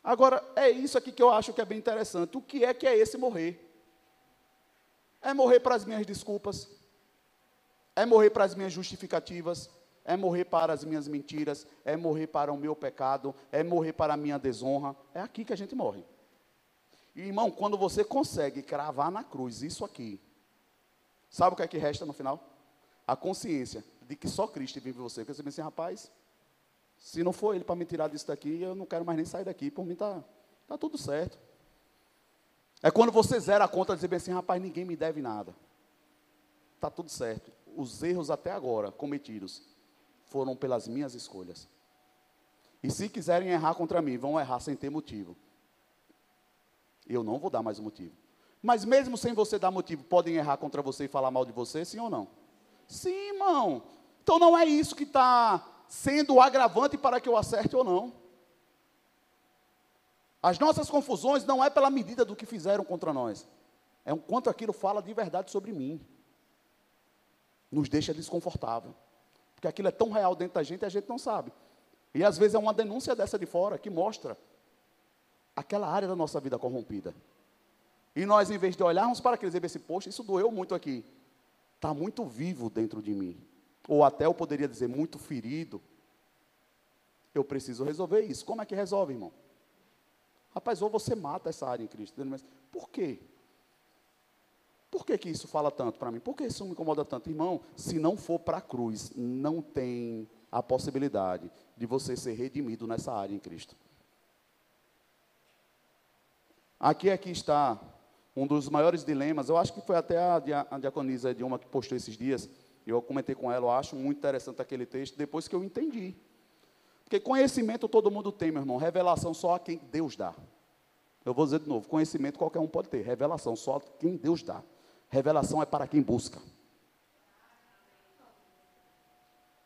Agora, é isso aqui que eu acho que é bem interessante. O que é que é esse morrer? É morrer para as minhas desculpas? É morrer para as minhas justificativas? É morrer para as minhas mentiras? É morrer para o meu pecado? É morrer para a minha desonra? É aqui que a gente morre. E, irmão, quando você consegue cravar na cruz isso aqui, sabe o que é que resta no final? A consciência de que só Cristo vive você. Porque você pensa assim, rapaz, se não for Ele para me tirar disso daqui, eu não quero mais nem sair daqui. Por mim está tá tudo certo. É quando você zera a conta e diz bem assim, rapaz, ninguém me deve nada. Está tudo certo. Os erros até agora cometidos foram pelas minhas escolhas. E se quiserem errar contra mim, vão errar sem ter motivo. Eu não vou dar mais motivo. Mas mesmo sem você dar motivo, podem errar contra você e falar mal de você, sim ou não? Sim, irmão. Então não é isso que está sendo o agravante para que eu acerte ou não. As nossas confusões não é pela medida do que fizeram contra nós. É o quanto aquilo fala de verdade sobre mim. Nos deixa desconfortável. Porque aquilo é tão real dentro da gente e a gente não sabe. E às vezes é uma denúncia dessa de fora que mostra aquela área da nossa vida corrompida. E nós, em vez de olharmos para aqueles e dizer assim, poxa, isso doeu muito aqui. Está muito vivo dentro de mim. Ou até eu poderia dizer, muito ferido. Eu preciso resolver isso. Como é que resolve, irmão? Rapaz, ou você mata essa área em Cristo. Mas por quê? Por que, que isso fala tanto para mim? Por que isso me incomoda tanto? Irmão, se não for para a cruz, não tem a possibilidade de você ser redimido nessa área em Cristo. Aqui, aqui está um dos maiores dilemas. Eu acho que foi até a, a diaconisa uma que postou esses dias. Eu comentei com ela, eu acho muito interessante aquele texto, depois que eu entendi. Porque conhecimento todo mundo tem, meu irmão. Revelação só a quem Deus dá. Eu vou dizer de novo: conhecimento qualquer um pode ter. Revelação só a quem Deus dá. Revelação é para quem busca.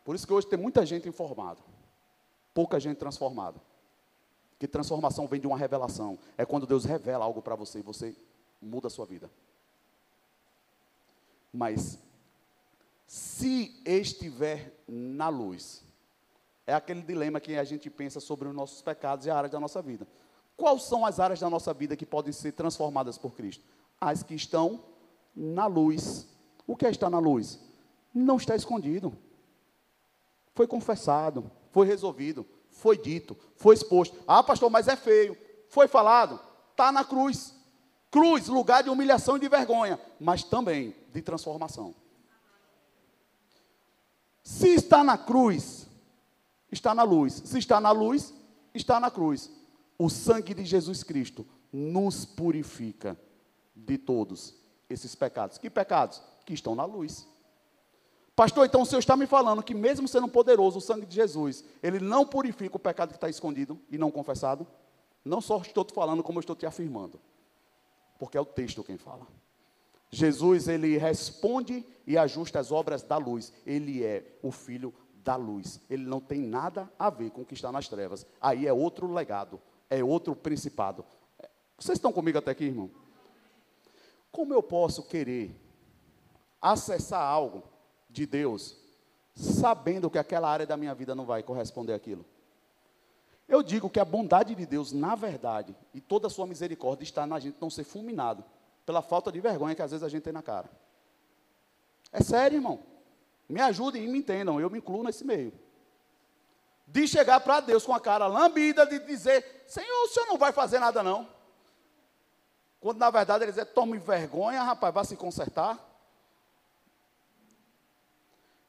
Por isso que hoje tem muita gente informada, pouca gente transformada. Que transformação vem de uma revelação. É quando Deus revela algo para você e você muda a sua vida. Mas, se estiver na luz, é aquele dilema que a gente pensa sobre os nossos pecados e a área da nossa vida. Quais são as áreas da nossa vida que podem ser transformadas por Cristo? As que estão na luz. O que é estar na luz? Não está escondido. Foi confessado, foi resolvido foi dito, foi exposto. Ah, pastor, mas é feio. Foi falado, está na cruz. Cruz, lugar de humilhação e de vergonha, mas também de transformação. Se está na cruz, está na luz. Se está na luz, está na cruz. O sangue de Jesus Cristo nos purifica de todos esses pecados. Que pecados? Que estão na luz. Pastor, então o Senhor está me falando que mesmo sendo poderoso o sangue de Jesus, ele não purifica o pecado que está escondido e não confessado? Não só estou te falando como estou te afirmando. Porque é o texto quem fala. Jesus, ele responde e ajusta as obras da luz. Ele é o filho da luz. Ele não tem nada a ver com o que está nas trevas. Aí é outro legado, é outro principado. Vocês estão comigo até aqui, irmão? Como eu posso querer acessar algo de Deus, sabendo que aquela área da minha vida não vai corresponder àquilo? Eu digo que a bondade de Deus, na verdade, e toda a sua misericórdia está na gente não ser fulminado pela falta de vergonha que às vezes a gente tem na cara. É sério, irmão. Me ajudem e me entendam, eu me incluo nesse meio. De chegar para Deus com a cara lambida, de dizer: Senhor, o senhor não vai fazer nada, não. Quando na verdade ele dizer: tome vergonha, rapaz, vá se consertar.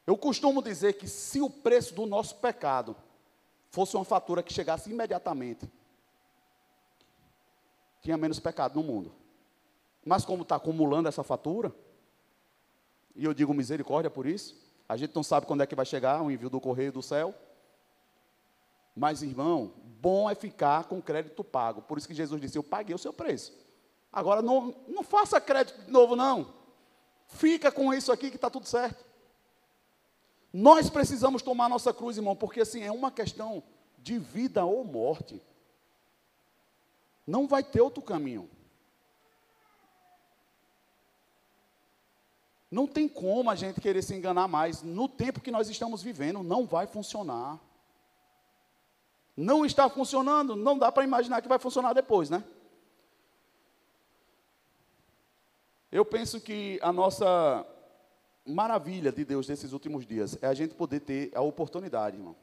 Eu costumo dizer que se o preço do nosso pecado fosse uma fatura que chegasse imediatamente, tinha menos pecado no mundo. Mas como está acumulando essa fatura, e eu digo misericórdia por isso, a gente não sabe quando é que vai chegar o envio do correio do céu. Mas, irmão, bom é ficar com crédito pago. Por isso que Jesus disse: Eu paguei o seu preço. Agora, não, não faça crédito de novo, não. Fica com isso aqui que está tudo certo. Nós precisamos tomar nossa cruz, irmão, porque assim é uma questão de vida ou morte. Não vai ter outro caminho. Não tem como a gente querer se enganar mais. No tempo que nós estamos vivendo, não vai funcionar. Não está funcionando, não dá para imaginar que vai funcionar depois, né? Eu penso que a nossa maravilha de Deus nesses últimos dias é a gente poder ter a oportunidade, irmão,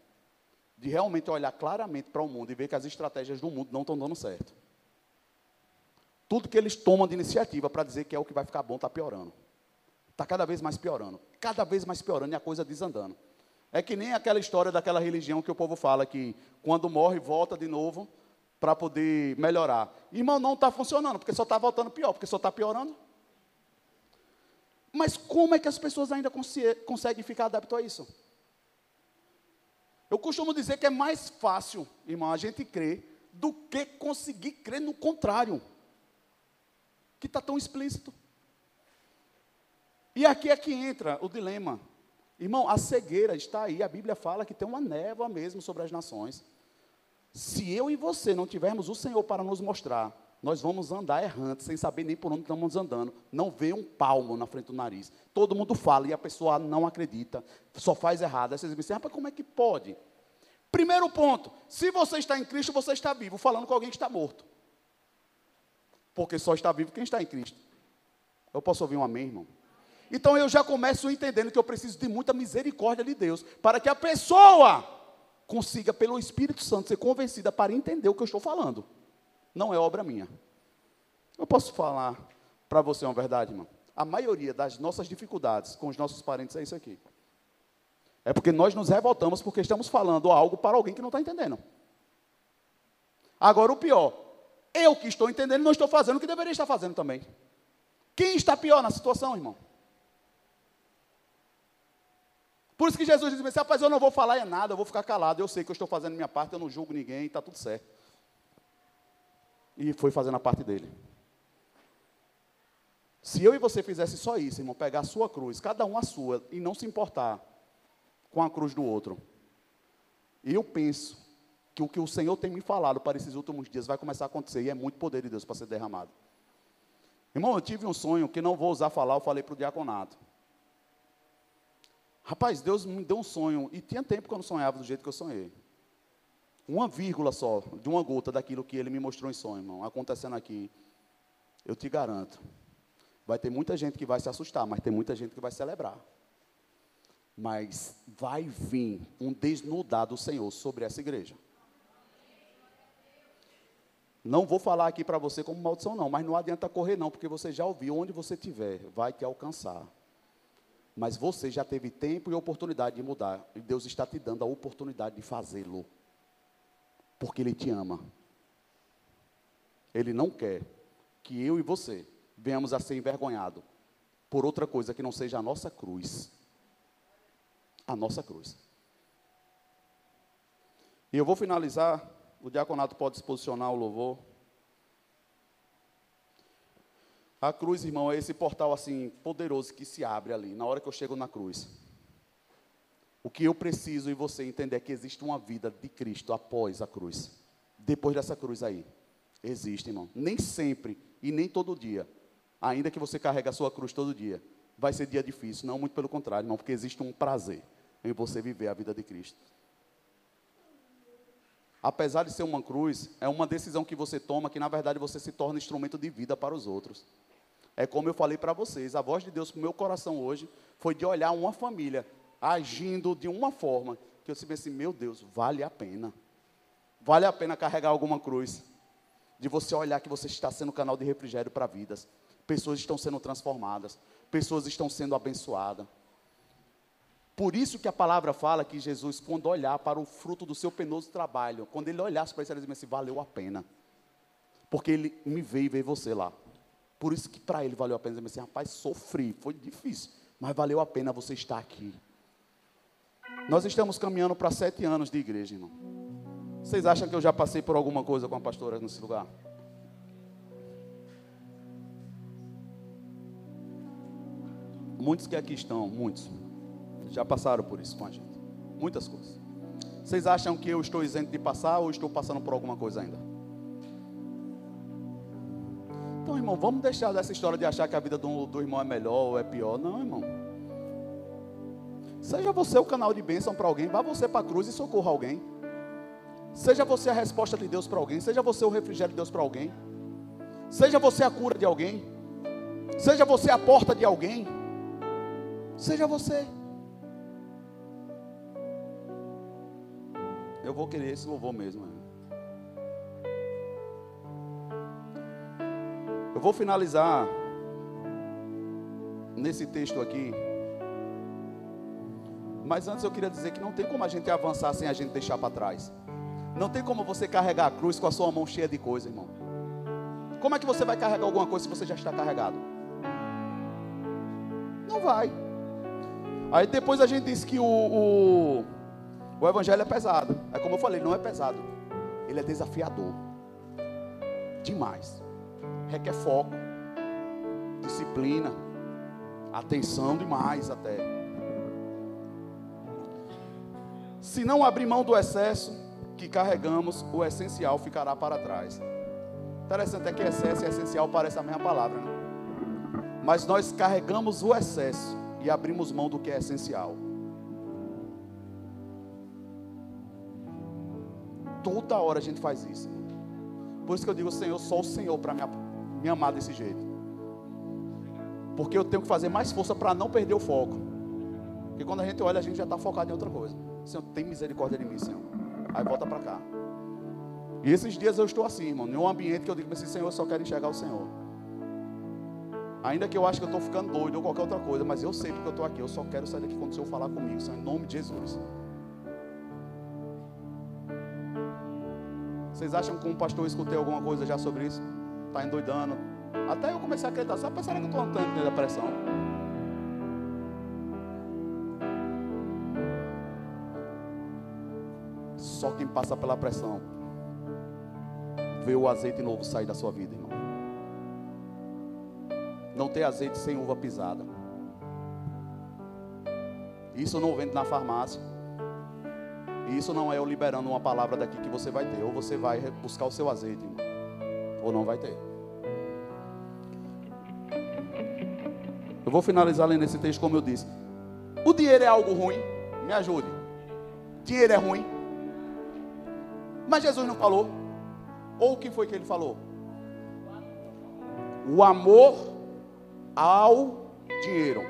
de realmente olhar claramente para o mundo e ver que as estratégias do mundo não estão dando certo. Tudo que eles tomam de iniciativa para dizer que é o que vai ficar bom está piorando. Está cada vez mais piorando. Cada vez mais piorando e a coisa desandando. É que nem aquela história daquela religião que o povo fala que quando morre, volta de novo para poder melhorar. Irmão, não está funcionando, porque só está voltando pior, porque só está piorando. Mas como é que as pessoas ainda conseguem ficar adeptas a isso? Eu costumo dizer que é mais fácil, irmão, a gente crer do que conseguir crer no contrário, que está tão explícito. E aqui é que entra o dilema. Irmão, a cegueira está aí. A Bíblia fala que tem uma névoa mesmo sobre as nações. Se eu e você não tivermos o Senhor para nos mostrar, nós vamos andar errantes, sem saber nem por onde estamos andando. Não vê um palmo na frente do nariz. Todo mundo fala e a pessoa não acredita, só faz errado. Aí vocês dizem assim, rapaz, como é que pode? Primeiro ponto, se você está em Cristo, você está vivo, falando com alguém que está morto. Porque só está vivo quem está em Cristo. Eu posso ouvir um amém, irmão? Então eu já começo entendendo que eu preciso de muita misericórdia de Deus, para que a pessoa consiga, pelo Espírito Santo, ser convencida para entender o que eu estou falando. Não é obra minha. Eu posso falar para você uma verdade, irmão? A maioria das nossas dificuldades com os nossos parentes é isso aqui. É porque nós nos revoltamos porque estamos falando algo para alguém que não está entendendo. Agora, o pior, eu que estou entendendo não estou fazendo o que deveria estar fazendo também. Quem está pior na situação, irmão? Por isso que Jesus disse rapaz, eu não vou falar é nada, eu vou ficar calado, eu sei que eu estou fazendo minha parte, eu não julgo ninguém, está tudo certo. E foi fazendo a parte dele. Se eu e você fizesse só isso, irmão, pegar a sua cruz, cada um a sua, e não se importar com a cruz do outro, eu penso que o que o Senhor tem me falado para esses últimos dias vai começar a acontecer, e é muito poder de Deus para ser derramado. Irmão, eu tive um sonho que não vou usar falar, eu falei para o diaconato. Rapaz, Deus me deu um sonho, e tinha tempo que eu não sonhava do jeito que eu sonhei. Uma vírgula só, de uma gota daquilo que ele me mostrou em sonho, irmão, acontecendo aqui. Eu te garanto, vai ter muita gente que vai se assustar, mas tem muita gente que vai celebrar. Mas vai vir um desnudar do Senhor sobre essa igreja. Não vou falar aqui para você como maldição, não, mas não adianta correr, não, porque você já ouviu, onde você estiver, vai te alcançar. Mas você já teve tempo e oportunidade de mudar. E Deus está te dando a oportunidade de fazê-lo. Porque Ele te ama. Ele não quer que eu e você venhamos a ser envergonhados por outra coisa que não seja a nossa cruz. A nossa cruz. E eu vou finalizar. O diaconato pode se posicionar o louvor. A cruz, irmão, é esse portal assim poderoso que se abre ali, na hora que eu chego na cruz. O que eu preciso e você entender é que existe uma vida de Cristo após a cruz. Depois dessa cruz aí. Existe, irmão. Nem sempre e nem todo dia. Ainda que você carregue a sua cruz todo dia. Vai ser dia difícil. Não, muito pelo contrário, irmão, porque existe um prazer em você viver a vida de Cristo. Apesar de ser uma cruz, é uma decisão que você toma que, na verdade, você se torna instrumento de vida para os outros. É como eu falei para vocês, a voz de Deus para o meu coração hoje foi de olhar uma família agindo de uma forma que eu pensei, meu Deus, vale a pena. Vale a pena carregar alguma cruz. De você olhar que você está sendo canal de refrigério para vidas. Pessoas estão sendo transformadas. Pessoas estão sendo abençoadas. Por isso que a palavra fala que Jesus, quando olhar para o fruto do seu penoso trabalho, quando ele olhasse para isso, ele dizia assim, valeu a pena. Porque ele me veio e veio você lá. Por isso que para ele valeu a pena dizer assim, rapaz, sofri, foi difícil, mas valeu a pena você estar aqui. Nós estamos caminhando para sete anos de igreja, irmão. Vocês acham que eu já passei por alguma coisa com a pastora nesse lugar? Muitos que aqui estão, muitos, já passaram por isso com a gente. Muitas coisas. Vocês acham que eu estou isento de passar ou estou passando por alguma coisa ainda? Então, irmão, vamos deixar dessa história de achar que a vida do, do irmão é melhor ou é pior. Não, irmão. Seja você o canal de bênção para alguém, vá você para a cruz e socorra alguém. Seja você a resposta de Deus para alguém, seja você o refrigério de Deus para alguém. Seja você a cura de alguém. Seja você a porta de alguém. Seja você. Eu vou querer esse louvor mesmo. Vou finalizar nesse texto aqui. Mas antes eu queria dizer que não tem como a gente avançar sem a gente deixar para trás. Não tem como você carregar a cruz com a sua mão cheia de coisa, irmão. Como é que você vai carregar alguma coisa se você já está carregado? Não vai. Aí depois a gente diz que o, o, o evangelho é pesado. É como eu falei, não é pesado. Ele é desafiador. Demais requer foco, disciplina, atenção demais até. Se não abrir mão do excesso que carregamos, o essencial ficará para trás. Interessante é que excesso e essencial parecem a mesma palavra, né? Mas nós carregamos o excesso e abrimos mão do que é essencial. Toda hora a gente faz isso. Por isso que eu digo, Senhor, só o Senhor para me me amar desse jeito. Porque eu tenho que fazer mais força para não perder o foco. Porque quando a gente olha, a gente já está focado em outra coisa. Senhor, tem misericórdia de mim, Senhor. Aí volta para cá. E esses dias eu estou assim, irmão, em um ambiente que eu digo assim, Senhor, eu só quero enxergar o Senhor. Ainda que eu acho que eu estou ficando doido ou qualquer outra coisa, mas eu sei porque eu estou aqui. Eu só quero sair daqui quando o Senhor falar comigo, Senhor, em nome de Jesus. Vocês acham que um pastor escutei alguma coisa já sobre isso? Está endoidando. Até eu comecei a acreditar, só será que eu estou andando da depressão? Só quem passa pela pressão vê o azeite novo sair da sua vida, irmão. Não tem azeite sem uva pisada. Isso não vende na farmácia. Isso não é eu liberando uma palavra daqui que você vai ter. Ou você vai buscar o seu azeite, irmão ou não vai ter. Eu vou finalizar lendo esse texto como eu disse. O dinheiro é algo ruim? Me ajude. Dinheiro é ruim? Mas Jesus não falou. Ou o que foi que ele falou? O amor ao dinheiro.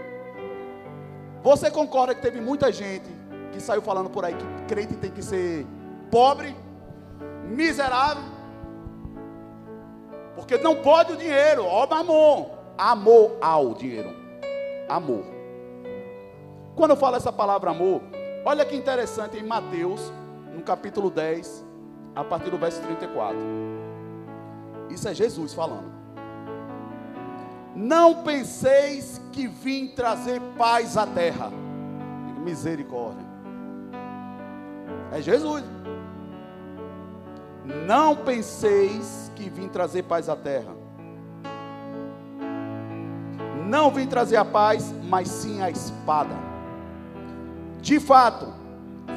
Você concorda que teve muita gente que saiu falando por aí que crente tem que ser pobre, miserável, porque não pode o dinheiro, ó mamon. Amor ao dinheiro. Amor. Quando eu falo essa palavra amor, olha que interessante em Mateus, no capítulo 10, a partir do verso 34. Isso é Jesus falando. Não penseis que vim trazer paz à terra. Misericórdia. É Jesus. Não penseis que vim trazer paz à terra. Não vim trazer a paz, mas sim a espada. De fato,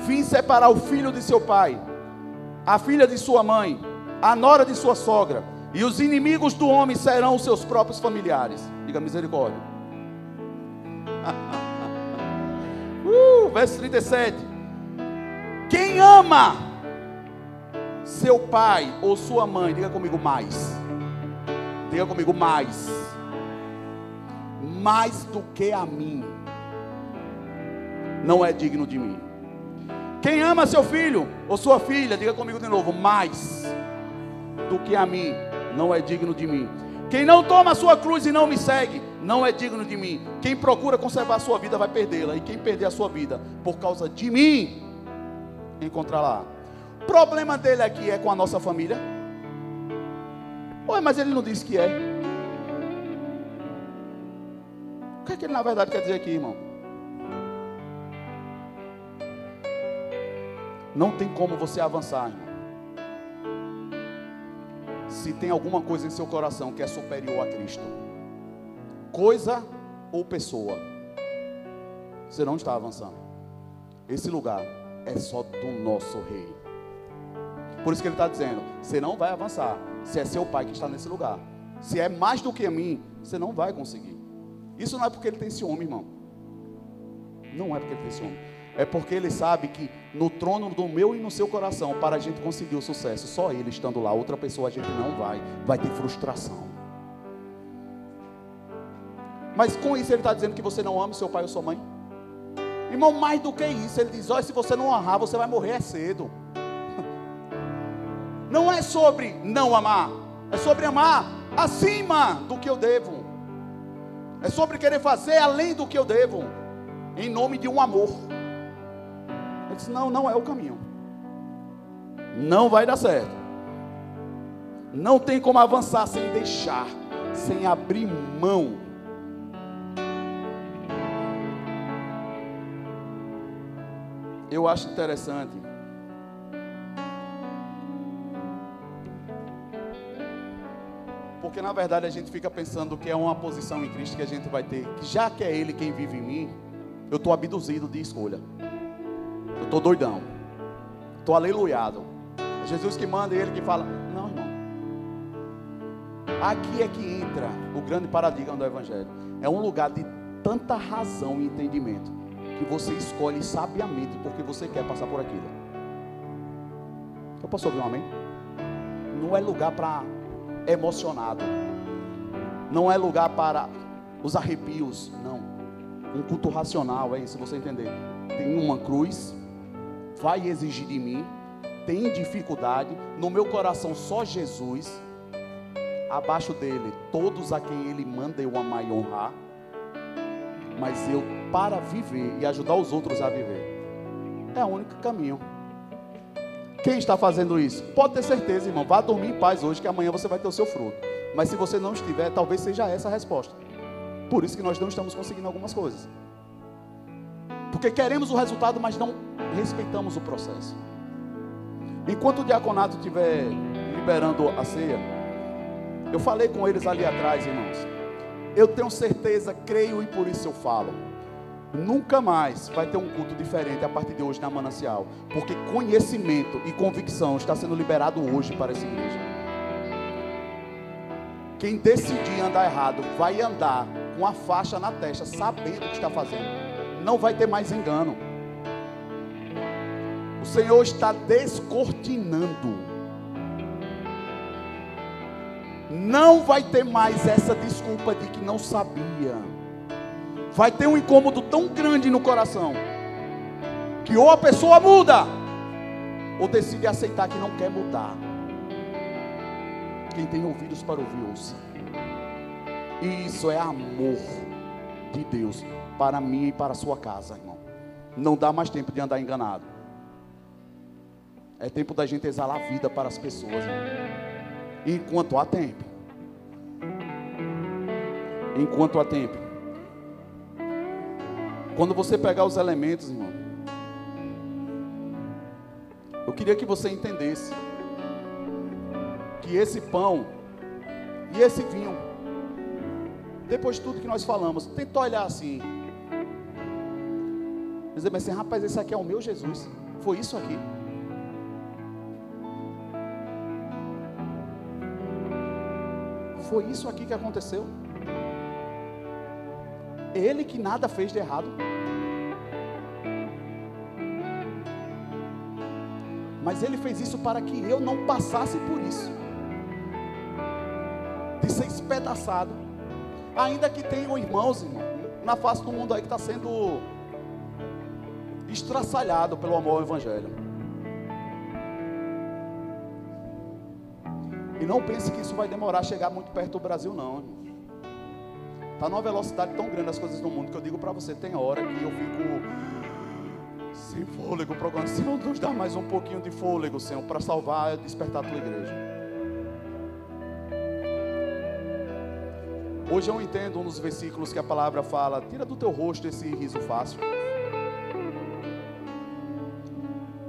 vim separar o filho de seu pai, a filha de sua mãe, a nora de sua sogra, e os inimigos do homem serão os seus próprios familiares. Diga misericórdia. uh, verso 37. Quem ama seu pai ou sua mãe, diga comigo mais. Diga comigo mais. Mais do que a mim. Não é digno de mim. Quem ama seu filho ou sua filha, diga comigo de novo, mais do que a mim, não é digno de mim. Quem não toma a sua cruz e não me segue, não é digno de mim. Quem procura conservar a sua vida vai perdê-la. E quem perder a sua vida por causa de mim, encontrará. Problema dele aqui é com a nossa família. Ué, mas ele não disse que é. O que é que ele na verdade quer dizer aqui, irmão? Não tem como você avançar, irmão. Se tem alguma coisa em seu coração que é superior a Cristo, coisa ou pessoa, você não está avançando. Esse lugar é só do nosso rei. Por isso que ele está dizendo: você não vai avançar, se é seu pai que está nesse lugar. Se é mais do que a mim, você não vai conseguir. Isso não é porque ele tem ciúme, irmão. Não é porque ele tem ciúme. É porque ele sabe que no trono do meu e no seu coração, para a gente conseguir o sucesso, só ele estando lá, outra pessoa a gente não vai, vai ter frustração. Mas com isso ele está dizendo que você não ama seu pai ou sua mãe? Irmão, mais do que isso, ele diz: olha, se você não honrar, você vai morrer cedo. Não é sobre não amar, é sobre amar acima do que eu devo. É sobre querer fazer além do que eu devo, em nome de um amor. Ele disse: não, não é o caminho. Não vai dar certo. Não tem como avançar sem deixar, sem abrir mão eu acho interessante. Porque na verdade a gente fica pensando que é uma posição em Cristo que a gente vai ter, que já que é Ele quem vive em mim, eu estou abduzido de escolha. Eu estou doidão. Estou aleluiado. É Jesus que manda e Ele que fala. Não, irmão. Aqui é que entra o grande paradigma do Evangelho. É um lugar de tanta razão e entendimento que você escolhe sabiamente porque você quer passar por aquilo. Eu posso ouvir um amém? Não é lugar para emocionado. Não é lugar para os arrepios, não. Um culto racional, é isso, você entender. Tem uma cruz, vai exigir de mim, tem dificuldade, no meu coração só Jesus, abaixo dele, todos a quem ele manda eu amar e honrar, mas eu para viver e ajudar os outros a viver. É o único caminho. Quem está fazendo isso? Pode ter certeza, irmão. Vá dormir em paz hoje, que amanhã você vai ter o seu fruto. Mas se você não estiver, talvez seja essa a resposta. Por isso que nós não estamos conseguindo algumas coisas. Porque queremos o resultado, mas não respeitamos o processo. Enquanto o diaconato estiver liberando a ceia, eu falei com eles ali atrás, irmãos. Eu tenho certeza, creio e por isso eu falo Nunca mais vai ter um culto diferente a partir de hoje na Manancial, porque conhecimento e convicção está sendo liberado hoje para essa igreja. Quem decidir andar errado vai andar com a faixa na testa, sabendo o que está fazendo. Não vai ter mais engano. O Senhor está descortinando. Não vai ter mais essa desculpa de que não sabia vai ter um incômodo tão grande no coração que ou a pessoa muda ou decide aceitar que não quer mudar. Quem tem ouvidos para ouvir, ouça. Isso é amor de Deus para mim e para a sua casa, irmão. Não dá mais tempo de andar enganado. É tempo da gente exalar a vida para as pessoas, irmão. enquanto há tempo. Enquanto há tempo. Quando você pegar os elementos, irmão, eu queria que você entendesse que esse pão e esse vinho depois de tudo que nós falamos, tenta olhar assim. Dizer assim, rapaz, esse aqui é o meu Jesus. Foi isso aqui. Foi isso aqui que aconteceu. Ele que nada fez de errado. Mas ele fez isso para que eu não passasse por isso. De ser espedaçado. Ainda que tenham irmãos, irmão, na face do mundo aí que está sendo estraçalhado pelo amor ao Evangelho. E não pense que isso vai demorar a chegar muito perto do Brasil, não. Está numa velocidade tão grande as coisas do mundo que eu digo para você, tem hora que eu fico sem fôlego, procurando, Senhor, nos dá mais um pouquinho de fôlego, Senhor, para salvar e despertar a tua igreja. Hoje eu entendo um dos versículos que a palavra fala: tira do teu rosto esse riso fácil.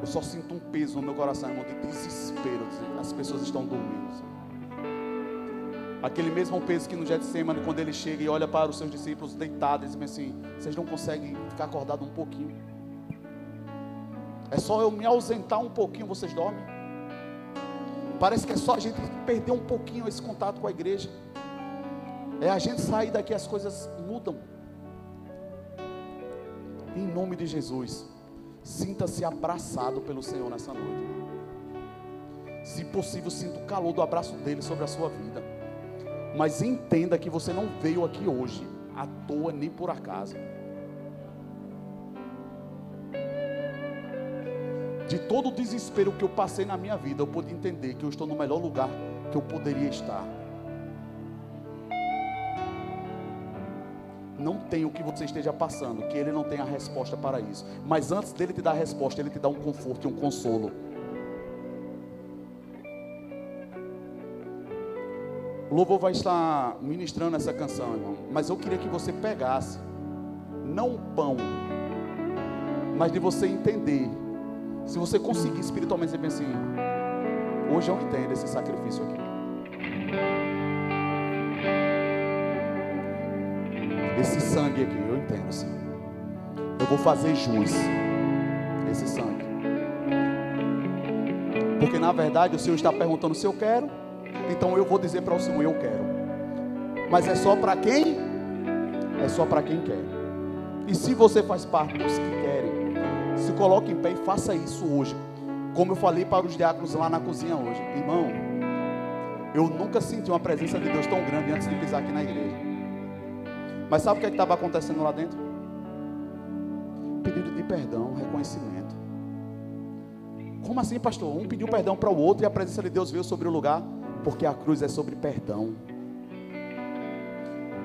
Eu só sinto um peso no meu coração, irmão, de desespero. As pessoas estão dormindo. Aquele mesmo peso que no Getsemane, quando ele chega e olha para os seus discípulos deitados, e diz assim: vocês não conseguem ficar acordados um pouquinho. É só eu me ausentar um pouquinho, vocês dormem. Parece que é só a gente perder um pouquinho esse contato com a igreja. É a gente sair daqui, as coisas mudam. Em nome de Jesus. Sinta-se abraçado pelo Senhor nessa noite. Se possível, sinta o calor do abraço dele sobre a sua vida. Mas entenda que você não veio aqui hoje à toa nem por acaso. De todo o desespero que eu passei na minha vida, eu pude entender que eu estou no melhor lugar que eu poderia estar. não tem o que você esteja passando, que Ele não tem a resposta para isso. Mas antes dele te dar a resposta, Ele te dá um conforto e um consolo. O louvor vai estar ministrando essa canção, irmão. Mas eu queria que você pegasse, não o pão, mas de você entender. Se você conseguir espiritualmente dizer assim, hoje eu entendo esse sacrifício aqui. esse sangue aqui, eu entendo, Senhor. Eu vou fazer jus esse sangue. Porque na verdade o Senhor está perguntando se eu quero, então eu vou dizer para o Senhor, eu quero. Mas é só para quem? É só para quem quer. E se você faz parte dos que querem, se coloque em pé e faça isso hoje. Como eu falei para os diáconos lá na cozinha hoje, irmão, eu nunca senti uma presença de Deus tão grande antes de pisar aqui na igreja. Mas sabe o que é estava acontecendo lá dentro? Pedido de perdão, reconhecimento. Como assim, pastor? Um pediu perdão para o outro e a presença de Deus veio sobre o lugar, porque a cruz é sobre perdão.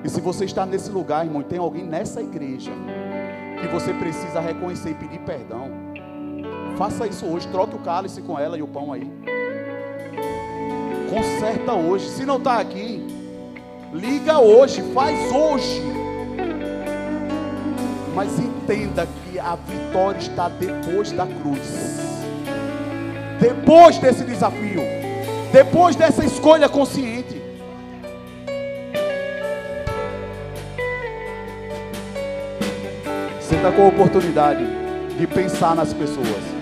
E se você está nesse lugar, irmão, e tem alguém nessa igreja que você precisa reconhecer e pedir perdão, faça isso hoje, troque o cálice com ela e o pão aí. Conserta hoje. Se não está aqui, Liga hoje, faz hoje. Mas entenda que a vitória está depois da cruz. Depois desse desafio. Depois dessa escolha consciente. Você está com a oportunidade de pensar nas pessoas.